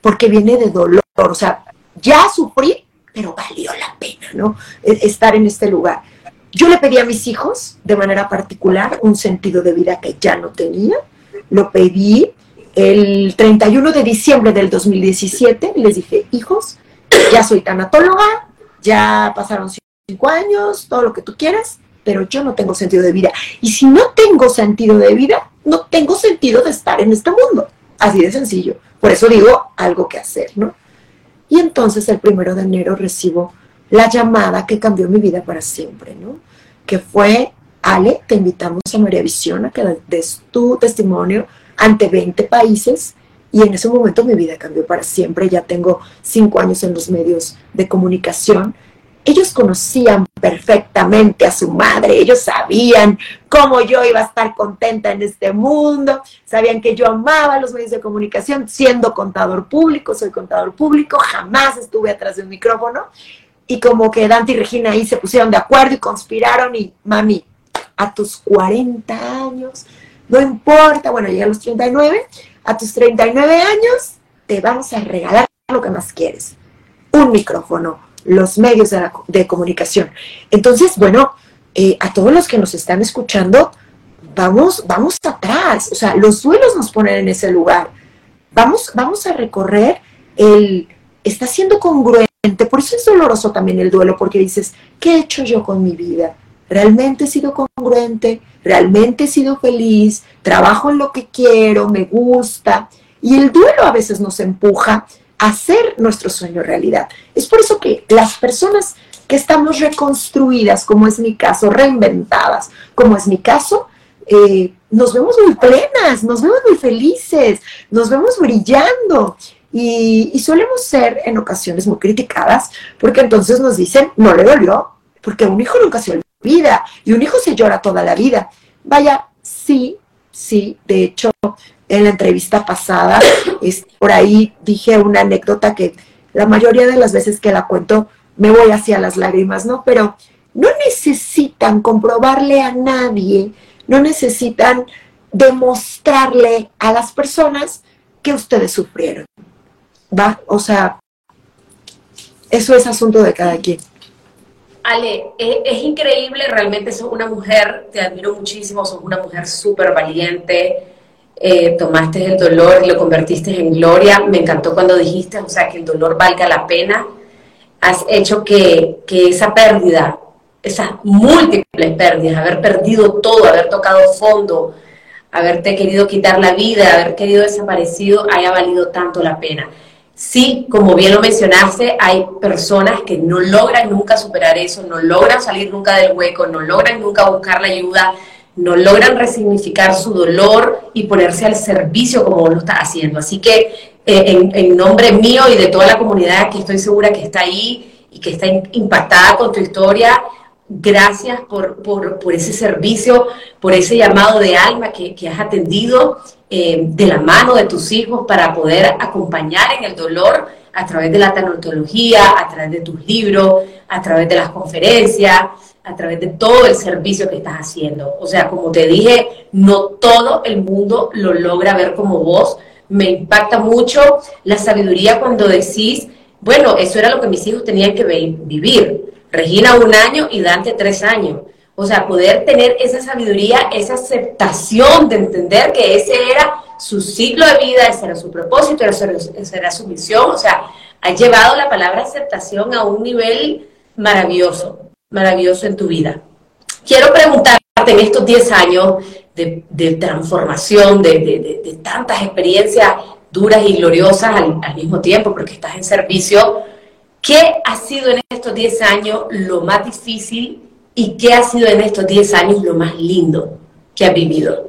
Porque viene de dolor, o sea, ya sufrí, pero valió la pena, ¿no? E-, estar en este lugar. Yo le pedí a mis hijos, de manera particular, un sentido de vida que ya no tenía. Lo pedí el 31 de diciembre del 2017. Les dije, hijos, ya soy tanatóloga, ya pasaron cinco años, todo lo que tú quieras, pero yo no tengo sentido de vida. Y si no tengo sentido de vida, no tengo sentido de estar en este mundo. Así de sencillo. Por eso digo algo que hacer, ¿no? Y entonces el primero de enero recibo la llamada que cambió mi vida para siempre, ¿no? Que fue, Ale, te invitamos a María Visión a que des tu testimonio ante 20 países y en ese momento mi vida cambió para siempre. Ya tengo cinco años en los medios de comunicación ellos conocían perfectamente a su madre, ellos sabían cómo yo iba a estar contenta en este mundo, sabían que yo amaba los medios de comunicación, siendo contador público, soy contador público, jamás estuve atrás de un micrófono, y como que Dante y Regina ahí se pusieron de acuerdo y conspiraron y, mami, a tus 40 años, no importa, bueno, llegué a los 39, a tus 39 años te vamos a regalar lo que más quieres, un micrófono, los medios de, comunicación. Entonces, bueno, eh, a todos los que nos están escuchando, vamos, vamos atrás, o sea, los duelos nos ponen en ese lugar. Vamos, vamos a recorrer el, está siendo congruente, por eso es doloroso también el duelo, porque dices, ¿qué he hecho yo con mi vida? ¿Realmente he sido congruente? ¿Realmente he sido feliz? ¿Trabajo en lo que quiero? ¿Me gusta? Y el duelo a veces nos empuja hacer nuestro sueño realidad. Es por eso que las personas que estamos reconstruidas, como es mi caso, reinventadas, como es mi caso, eh, nos vemos muy plenas, nos vemos muy felices, nos vemos brillando. Y, y, solemos ser en ocasiones muy criticadas porque entonces nos dicen, no le dolió, porque un hijo nunca se olvida y un hijo se llora toda la vida. Vaya, sí, sí, de hecho, en la entrevista pasada, por ahí dije una anécdota que la mayoría de las veces que la cuento me voy hacia las lágrimas, ¿no? Pero no necesitan comprobarle a nadie, no necesitan demostrarle a las personas que ustedes sufrieron. ¿Va? O sea, eso es asunto de cada quien. Ale, es, es increíble, realmente sos una mujer, te admiro muchísimo, sos una mujer súper valiente, eh, tomaste el dolor y lo convertiste en gloria. Me encantó cuando dijiste, o sea, que el dolor valga la pena. Has hecho que, que esa pérdida, esas múltiples pérdidas, haber perdido todo, haber tocado fondo, haberte querido quitar la vida, haber querido desaparecido, haya valido tanto la pena. Sí, como bien lo mencionaste, hay personas que no logran nunca superar eso, no logran salir nunca del hueco, no logran nunca buscar la ayuda, no logran resignificar su dolor y ponerse al servicio como lo estás haciendo. Así que eh, en, nombre mío y de toda la comunidad que estoy segura que está ahí y que está impactada con tu historia, gracias por, ese servicio, por ese llamado de alma que, has atendido eh, de la mano de tus hijos para poder acompañar en el dolor a través de la tanatología, a través de tus libros, a través de las conferencias a través de todo el servicio que estás haciendo. O sea, como te dije, no todo el mundo lo logra ver como vos. Me impacta mucho la sabiduría cuando decís, bueno, eso era lo que mis hijos tenían que vivir. Regina un año y Dante tres años. O sea, poder tener esa sabiduría, esa aceptación de entender que ese era su ciclo de vida, ese era su propósito, esa era su misión. O sea, ha llevado la palabra aceptación a un nivel maravilloso maravilloso en tu vida. Quiero preguntarte en estos 10 años de, transformación, de, tantas experiencias duras y gloriosas al, mismo tiempo, porque estás en servicio, ¿qué ha sido en estos 10 años lo más difícil y qué ha sido en estos 10 años lo más lindo que has vivido?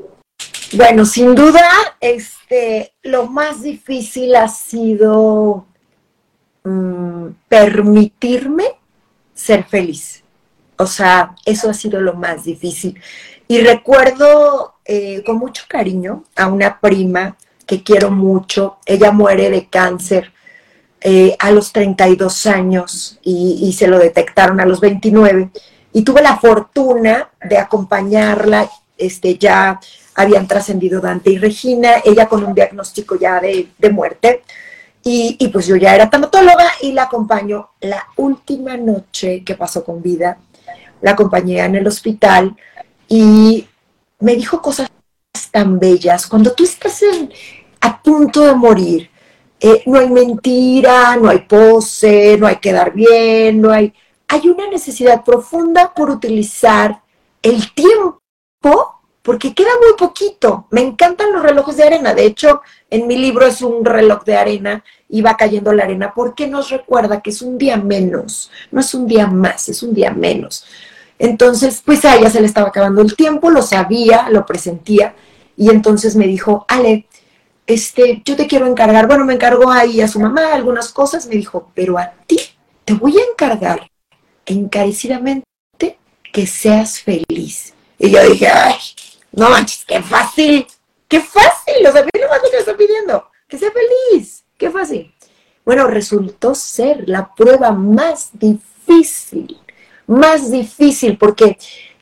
Bueno, sin duda, este, lo más difícil ha sido mm, permitirme ser feliz o sea, eso ha sido lo más difícil. Y recuerdo eh, con mucho cariño a una prima que quiero mucho. Ella muere de cáncer eh, a los 32 años y, se lo detectaron a los 29. Y tuve la fortuna de acompañarla. Este, ya habían trascendido Dante y Regina, ella con un diagnóstico ya de, muerte. Y, y, pues yo ya era tanatóloga y la acompaño la última noche que pasó con vida la acompañé en el hospital y me dijo cosas tan bellas. Cuando tú estás a punto de morir, eh, no hay mentira, no hay pose, no hay quedar bien, no hay... Hay una necesidad profunda por utilizar el tiempo porque queda muy poquito. Me encantan los relojes de arena. De hecho, en mi libro es un reloj de arena y va cayendo la arena porque nos recuerda que es un día menos, no es un día más, es un día menos. Entonces, pues a ella se le estaba acabando el tiempo, lo sabía, lo presentía, y entonces me dijo, Ale, este, yo te quiero encargar, bueno, me encargó ahí a su mamá algunas cosas, me dijo, pero a ti te voy a encargar encarecidamente que seas feliz. Y yo dije, ay, no manches, qué fácil, qué fácil, o sea, mira lo que me está pidiendo, que sea feliz, qué fácil. Bueno, resultó ser la prueba más difícil, más difícil, porque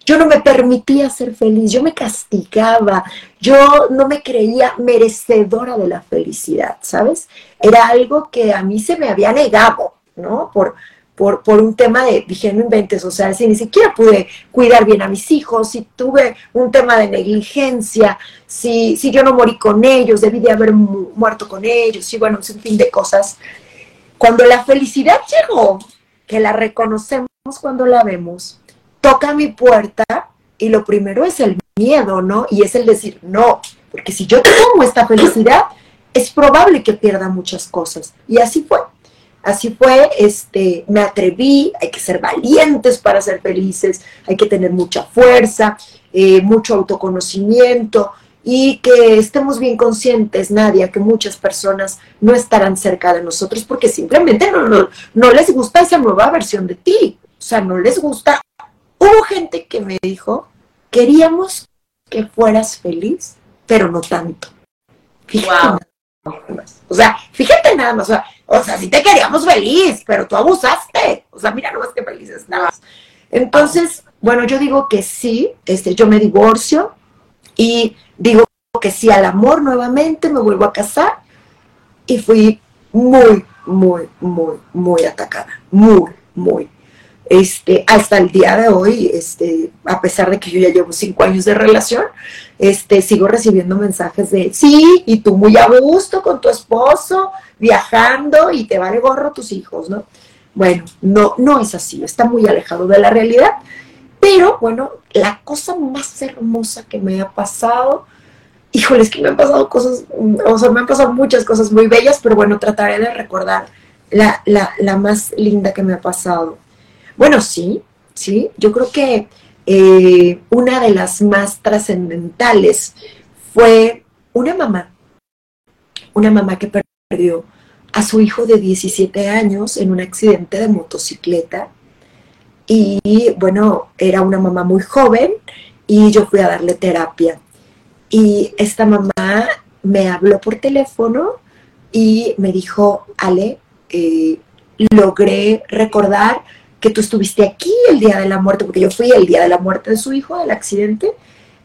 yo no me permitía ser feliz, yo me castigaba, yo no me creía merecedora de la felicidad, ¿sabes? Era algo que a mí se me había negado, ¿no? Por, por, por, un tema de, dije, no inventes, o sea, si ni siquiera pude cuidar bien a mis hijos, si tuve un tema de negligencia, si, si yo no morí con ellos, debí de haber muerto con ellos, y bueno, un fin de cosas. Cuando la felicidad llegó, que la reconocemos cuando la vemos, toca mi puerta y lo primero es el miedo, ¿no? Y es el decir, no, porque si yo tomo esta felicidad, es probable que pierda muchas cosas. Y así fue. Así fue, este, me atreví, hay que ser valientes para ser felices, hay que tener mucha fuerza, eh, mucho autoconocimiento y que estemos bien conscientes, Nadia, que muchas personas no estarán cerca de nosotros porque simplemente no, no, no les gusta esa nueva versión de ti, sea, no les gusta. Hubo gente que me dijo, queríamos que fueras feliz, pero no tanto. Fíjate o sea, fíjate nada más, o sea, si te queríamos feliz, pero tú abusaste. O sea, mira nomás que felices más. Entonces, bueno, yo digo que sí, este, yo me divorcio y digo que sí al amor nuevamente, me vuelvo a casar y fui muy, muy, muy, muy atacada. Muy, muy. Este, hasta el día de hoy, este, a pesar de que yo ya llevo cinco años de relación, este, sigo recibiendo mensajes de, sí, y tú muy a gusto con tu esposo, viajando, y te vale gorro tus hijos, ¿no? Bueno, no, no es así, está muy alejado de la realidad, pero bueno, la cosa más hermosa que me ha pasado, híjole, es que me han pasado cosas, o sea, me han pasado muchas cosas muy bellas, pero bueno, trataré de recordar la, la, la más linda que me ha pasado. Bueno, sí, sí, yo creo que eh, una de las más trascendentales fue una mamá, una mamá que perdió a su hijo de 17 años en un accidente de motocicleta. Y bueno, era una mamá muy joven y yo fui a darle terapia. Y esta mamá me habló por teléfono y me dijo, Ale, eh, logré recordar que tú estuviste aquí el día de la muerte, porque yo fui el día de la muerte de su hijo, del accidente,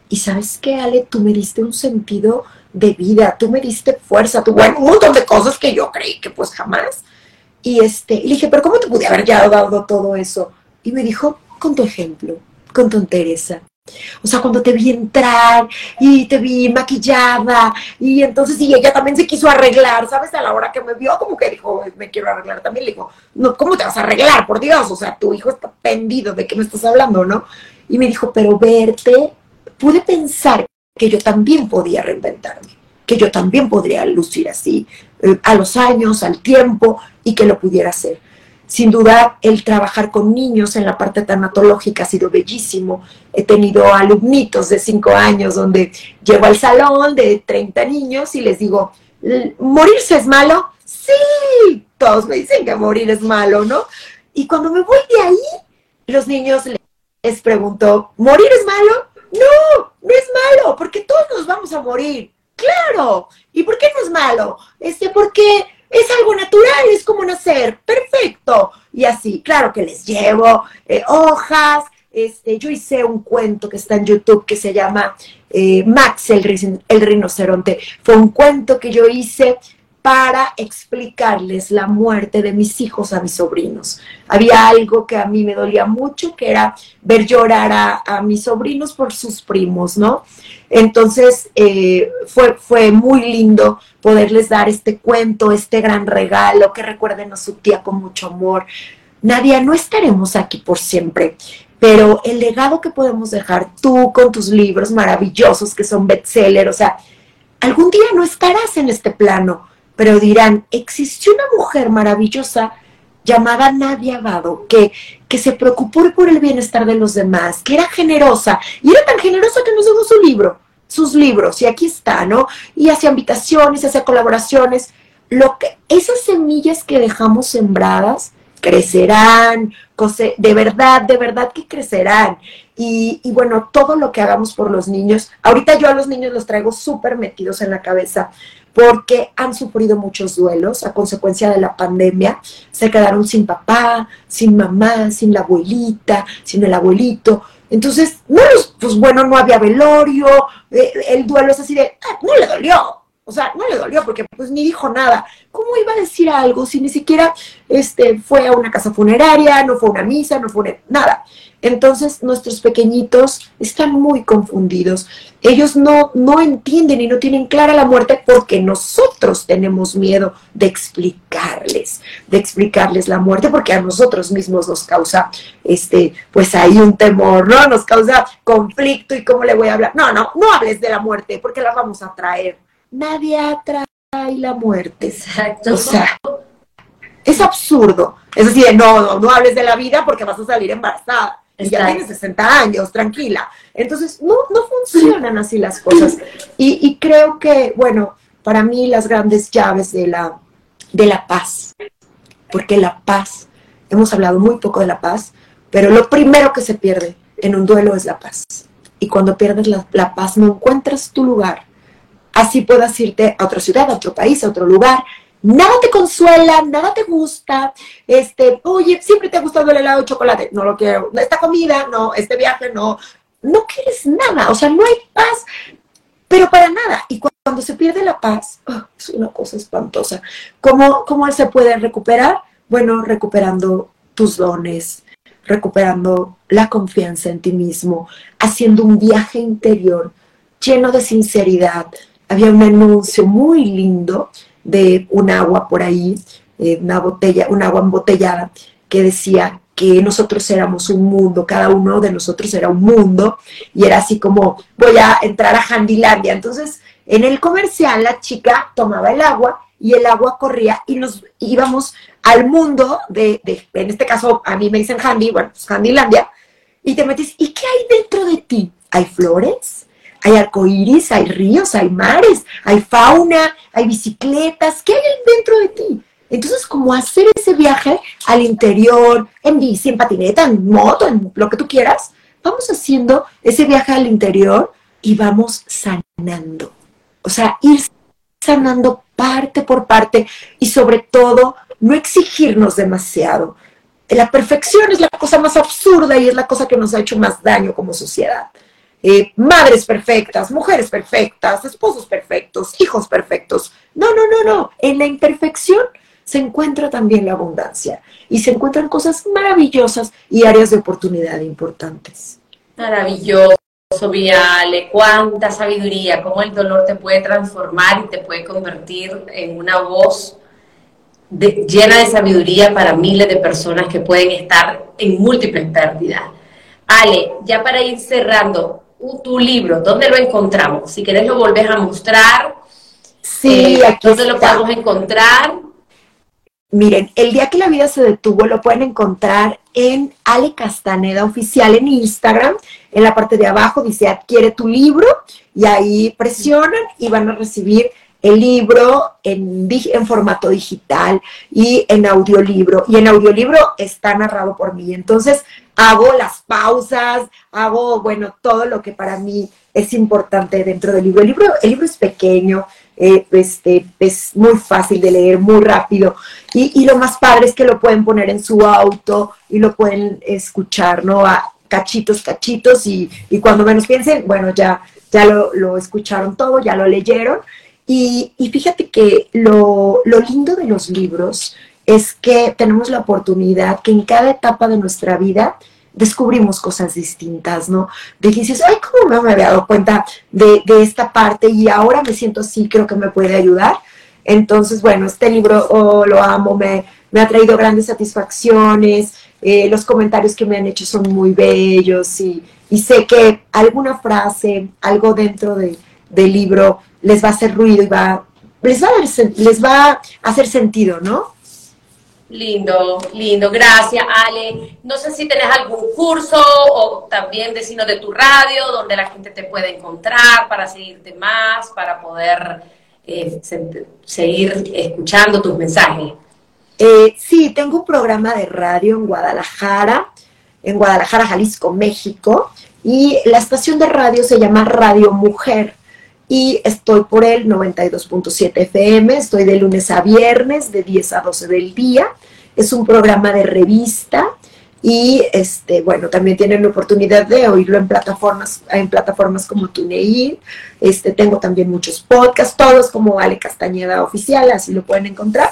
y sabes qué, Ale, tú me diste un sentido de vida, tú me diste fuerza, tú, bueno, un montón de cosas que yo creí que pues jamás. Y este, le dije, pero ¿cómo te pude haber ya dado todo eso? Y me dijo, con tu ejemplo, con tu entereza. O sea, cuando te vi entrar y te vi maquillada y entonces y ella también se quiso arreglar, ¿sabes? A la hora que me vio, como que dijo, me quiero arreglar también. Le dijo, no, ¿cómo te vas a arreglar? Por Dios, o sea, tu hijo está pendido, ¿de qué me estás hablando, no? Y me dijo, pero verte, pude pensar que yo también podía reinventarme, que yo también podría lucir así, eh, a los años, al tiempo, y que lo pudiera hacer. Sin duda, el trabajar con niños en la parte tanatológica ha sido bellísimo. He tenido alumnitos de 5 años donde llego al salón de 30 niños y les digo, ¿morirse es malo? Sí, todos me dicen que morir es malo, ¿no? Y cuando me voy de ahí, los niños les pregunto, ¿morir es malo? No, no es malo, porque todos nos vamos a morir. Claro. ¿Y por qué no es malo? Este, porque es algo natural, es como nacer, perfecto. Y así, claro que les llevo eh, hojas. Este, yo hice un cuento que está en YouTube que se llama eh, Max el, el rinoceronte. Fue un cuento que yo hice para explicarles la muerte de mis hijos a mis sobrinos. Había algo que a mí me dolía mucho, que era ver llorar a, mis sobrinos por sus primos, ¿no? Entonces eh, fue, fue muy lindo poderles dar este cuento, este gran regalo, que recuerden a su tía con mucho amor. Nadia, no estaremos aquí por siempre, pero el legado que podemos dejar tú con tus libros maravillosos que son bestseller, o sea, algún día no estarás en este plano pero dirán, existió una mujer maravillosa llamada Nadia Abado, que, que se preocupó por el bienestar de los demás, que era generosa, y era tan generosa que nos dejó su libro, sus libros, y aquí está, ¿no? Y hacía invitaciones, hacía colaboraciones, lo que, esas semillas que dejamos sembradas, crecerán, de verdad, de verdad que crecerán. Y, y, bueno, todo lo que hagamos por los niños, ahorita yo a los niños los traigo súper metidos en la cabeza porque han sufrido muchos duelos a consecuencia de la pandemia. Se quedaron sin papá, sin mamá, sin la abuelita, sin el abuelito. Entonces, no, pues bueno, no había velorio, eh, el duelo es así de, ah, no le dolió, o sea, no le dolió porque pues ni dijo nada. ¿Cómo iba a decir algo si ni siquiera este, fue a una casa funeraria, no fue a una misa, no fue nada? Entonces nuestros pequeñitos están muy confundidos. Ellos no, no entienden y no tienen clara la muerte porque nosotros tenemos miedo de explicarles, de explicarles la muerte porque a nosotros mismos nos causa, este, pues ahí un temor, ¿no? Nos causa conflicto y cómo le voy a hablar. No, no, no hables de la muerte porque la vamos a traer. Nadie atrae la muerte. Exacto. O sea, es absurdo. Es decir, no, no, no hables de la vida porque vas a salir embarazada y ya tienes 60 años, tranquila. Entonces, no, no funcionan así las cosas. Y, creo que, bueno, para mí las grandes llaves de la, de la paz, porque la paz, hemos hablado muy poco de la paz, pero lo primero que se pierde en un duelo es la paz. Y cuando pierdes la, la paz, no encuentras tu lugar. Así puedas irte a otra ciudad, a otro país, a otro lugar, nada te consuela, nada te gusta, este, oye, siempre te ha gustado el helado de chocolate, no lo quiero, esta comida, no, este viaje, no, no quieres nada, o sea, no hay paz, pero para nada. Y cuando se pierde la paz, oh, es una cosa espantosa. ¿Cómo, ¿Cómo se puede recuperar? Bueno, recuperando tus dones, recuperando la confianza en ti mismo, haciendo un viaje interior lleno de sinceridad. Había un anuncio muy lindo de un agua por ahí, eh, una botella, un agua embotellada, que decía que nosotros éramos un mundo, cada uno de nosotros era un mundo, y era así como, voy a entrar a Handilandia. Entonces, en el comercial, la chica tomaba el agua y el agua corría y nos íbamos al mundo de, en este caso, a mí me dicen Handy, bueno, pues Handilandia, y te metes, ¿y qué hay dentro de ti? ¿Hay flores? Hay arcoíris, hay ríos, hay mares, hay fauna, hay bicicletas. ¿Qué hay dentro de ti? Entonces, como hacer ese viaje al interior, en bici, en patineta, en moto, en lo que tú quieras, vamos haciendo ese viaje al interior y vamos sanando. O sea, ir sanando parte por parte y sobre todo no exigirnos demasiado. La perfección es la cosa más absurda y es la cosa que nos ha hecho más daño como sociedad. Eh, madres perfectas, mujeres perfectas, esposos perfectos, hijos perfectos. No, no, no, no. En la imperfección se encuentra también la abundancia y se encuentran cosas maravillosas y áreas de oportunidad importantes. Maravilloso, Viale, cuánta sabiduría, cómo el dolor te puede transformar y te puede convertir en una voz llena de sabiduría para miles de personas que pueden estar en múltiples pérdidas. Ale, ya para ir cerrando, tu libro, ¿dónde lo encontramos? Si querés lo volvés a mostrar. Sí, eh, aquí ¿Dónde lo podemos encontrar? Miren, el día que la vida se detuvo lo pueden encontrar en Ale Castaneda Oficial en Instagram. En la parte de abajo dice adquiere tu libro y ahí presionan y van a recibir el libro en, en, formato digital y en audiolibro. Y en audiolibro está narrado por mí. Entonces, hago las pausas, hago, bueno, todo lo que para mí es importante dentro del libro. El libro, el libro es pequeño, eh, este, es muy fácil de leer, muy rápido. Y, y, lo más padre es que lo pueden poner en su auto y lo pueden escuchar, ¿no? A cachitos, cachitos, y, y cuando menos piensen, bueno, ya, ya lo, lo escucharon todo, ya lo leyeron. Y, y fíjate que lo, lo lindo de los libros es que tenemos la oportunidad que en cada etapa de nuestra vida descubrimos cosas distintas, ¿no? De dices, ay, ¿cómo no me había dado cuenta de, esta parte y ahora me siento así, creo que me puede ayudar? Entonces, bueno, este libro oh, lo amo, me, ha traído grandes satisfacciones, eh, los comentarios que me han hecho son muy bellos y, sé que alguna frase, algo dentro del libro les va a hacer ruido y va, les va, les va a hacer sentido, ¿no? Lindo, lindo, gracias Ale. No sé si tenés algún curso o también decirnos de tu radio, donde la gente te puede encontrar para seguirte más, para poder eh, seguir escuchando tus mensajes. Eh, sí, tengo un programa de radio en Guadalajara, en Guadalajara, Jalisco, México, y la estación de radio se llama Radio Mujer y estoy por el 92.7 FM, estoy de lunes a viernes de 10 a 12 del día. Es un programa de revista y este bueno, también tienen la oportunidad de oírlo en plataformas en plataformas como TuneIn. Este tengo también muchos podcasts, todos como Ale Castañeda oficial, así lo pueden encontrar.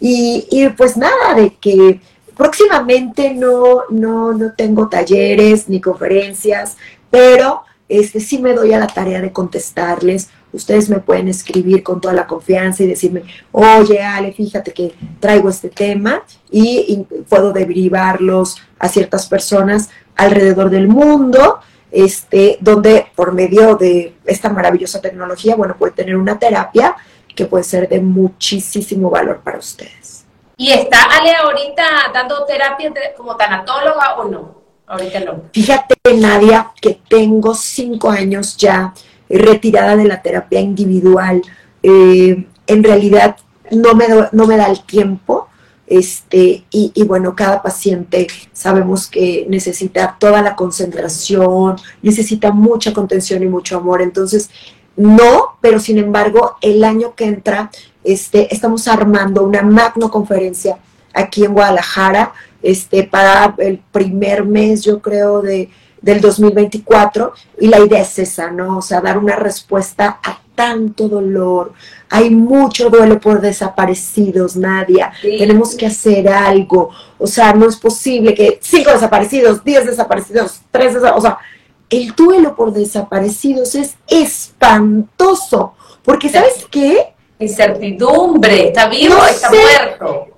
Y, y pues nada, de que próximamente no, no, no tengo talleres ni conferencias, pero este, sí me doy a la tarea de contestarles. Ustedes me pueden escribir con toda la confianza y decirme, oye Ale, fíjate que traigo este tema y, puedo derivarlos a ciertas personas alrededor del mundo, este, donde por medio de esta maravillosa tecnología, bueno, puede tener una terapia que puede ser de muchísimo valor para ustedes. ¿Y está Ale ahorita dando terapia como tanatóloga o no? Ahorita no. Fíjate, Nadia, que tengo cinco años ya retirada de la terapia individual. Eh, en realidad no me, no me da el tiempo. Este, y, bueno, cada paciente sabemos que necesita toda la concentración, necesita mucha contención y mucho amor. Entonces, no, pero sin embargo, el año que entra, este, estamos armando una magno conferencia aquí en Guadalajara este, para el primer mes, yo creo, de, del 2024. Y la idea es esa, ¿no? O sea, dar una respuesta a tanto dolor. Hay mucho duelo por desaparecidos, Nadia. Tenemos que hacer algo. O sea, no es posible que cinco desaparecidos, diez desaparecidos, tres desaparecidos. O sea, el duelo por desaparecidos es espantoso. Porque, ¿sabes qué? Incertidumbre, está vivo, está muerto.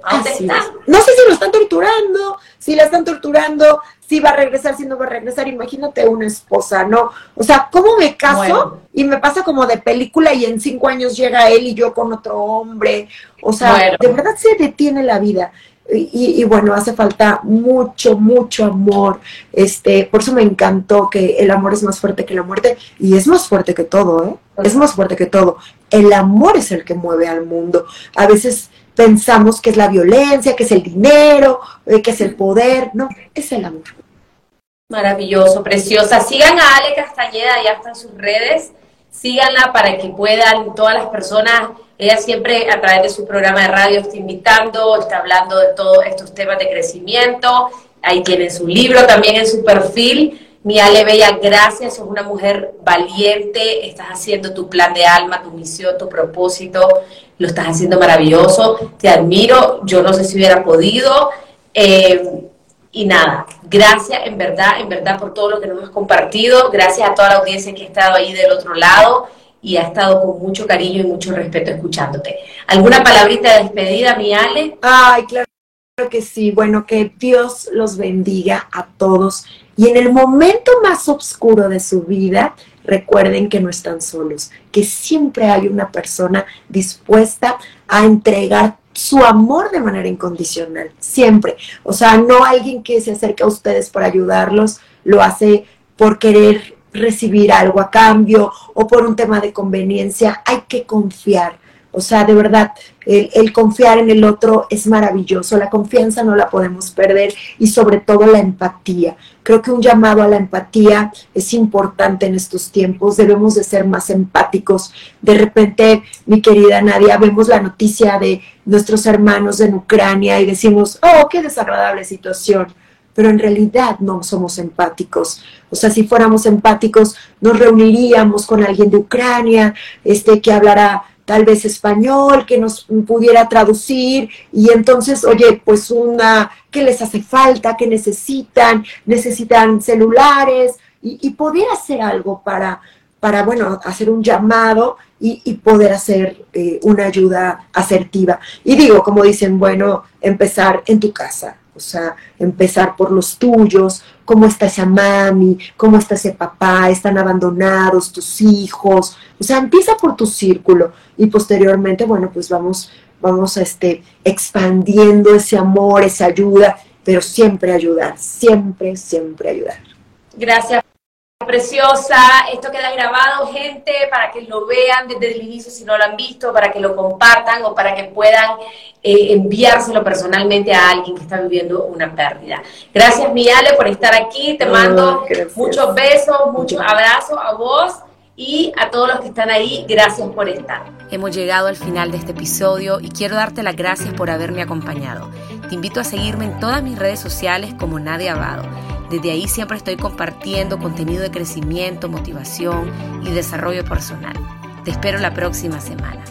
No sé si lo están torturando, si la están torturando, si va a regresar, si no va a regresar. Imagínate una esposa, ¿no? O sea, ¿cómo me caso? Y me pasa como de película y en cinco años llega él y yo con otro hombre. O sea, de verdad se detiene la vida. Y, bueno, hace falta mucho, mucho amor. Este, por eso me encantó que el amor es más fuerte que la muerte y es más fuerte que todo, ¿eh? Es más fuerte que todo. El amor es el que mueve al mundo. A veces pensamos que es la violencia, que es el dinero, eh, que es el poder. No, es el amor. Maravilloso, preciosa. Sigan a Ale Castañeda, ya están sus redes. Síganla para que puedan todas las personas ella siempre a través de su programa de radio está invitando, está hablando de todos estos temas de crecimiento. Ahí tiene su libro también en su perfil. Mi Ale Bella, gracias, sos una mujer valiente, estás haciendo tu plan de alma, tu misión, tu propósito, lo estás haciendo maravilloso, te admiro, yo no sé si hubiera podido. Eh, y nada, gracias en verdad, en verdad por todo lo que nos hemos compartido, gracias a toda la audiencia que ha estado ahí del otro lado y ha estado con mucho cariño y mucho respeto escuchándote. ¿Alguna palabrita de despedida, mi Ale? Ay, claro que sí. Bueno, que Dios los bendiga a todos. Y en el momento más oscuro de su vida, recuerden que no están solos, que siempre hay una persona dispuesta a entregar su amor de manera incondicional, siempre. O sea, no alguien que se acerca a ustedes para ayudarlos, lo hace por querer recibir algo a cambio o por un tema de conveniencia, hay que confiar. O sea, de verdad, el, confiar en el otro es maravilloso. La confianza no la podemos perder y sobre todo la empatía. Creo que un llamado a la empatía es importante en estos tiempos. Debemos de ser más empáticos. De repente, mi querida Nadia, vemos la noticia de nuestros hermanos en Ucrania y decimos, oh, qué desagradable situación pero en realidad no somos empáticos. O sea, si fuéramos empáticos, nos reuniríamos con alguien de Ucrania, este, que hablara tal vez español, que nos pudiera traducir, y entonces, oye, pues una, ¿qué les hace falta? ¿Qué necesitan? Necesitan celulares, y, poder hacer algo para, para, bueno, hacer un llamado y, poder hacer eh, una ayuda asertiva. Y digo, como dicen, bueno, empezar en tu casa, o sea, empezar por los tuyos, cómo está esa mami, cómo está ese papá, están abandonados tus hijos, o sea, empieza por tu círculo y posteriormente, bueno, pues vamos, vamos este, expandiendo ese amor, esa ayuda, pero siempre ayudar, siempre, siempre ayudar. Gracias preciosa. Esto queda grabado, gente, para que lo vean desde el inicio si no lo han visto, para que lo compartan o para que puedan eh, enviárselo personalmente a alguien que está viviendo una pérdida. Gracias, Miale, por estar aquí. Te mando muchos besos, muchos abrazos a vos y a todos los que están ahí, gracias por estar. Hemos llegado al final de este episodio y quiero darte las gracias por haberme acompañado. Te invito a seguirme en todas mis redes sociales como Nadia Abado. Desde ahí siempre estoy compartiendo contenido de crecimiento, motivación y desarrollo personal. Te espero la próxima semana.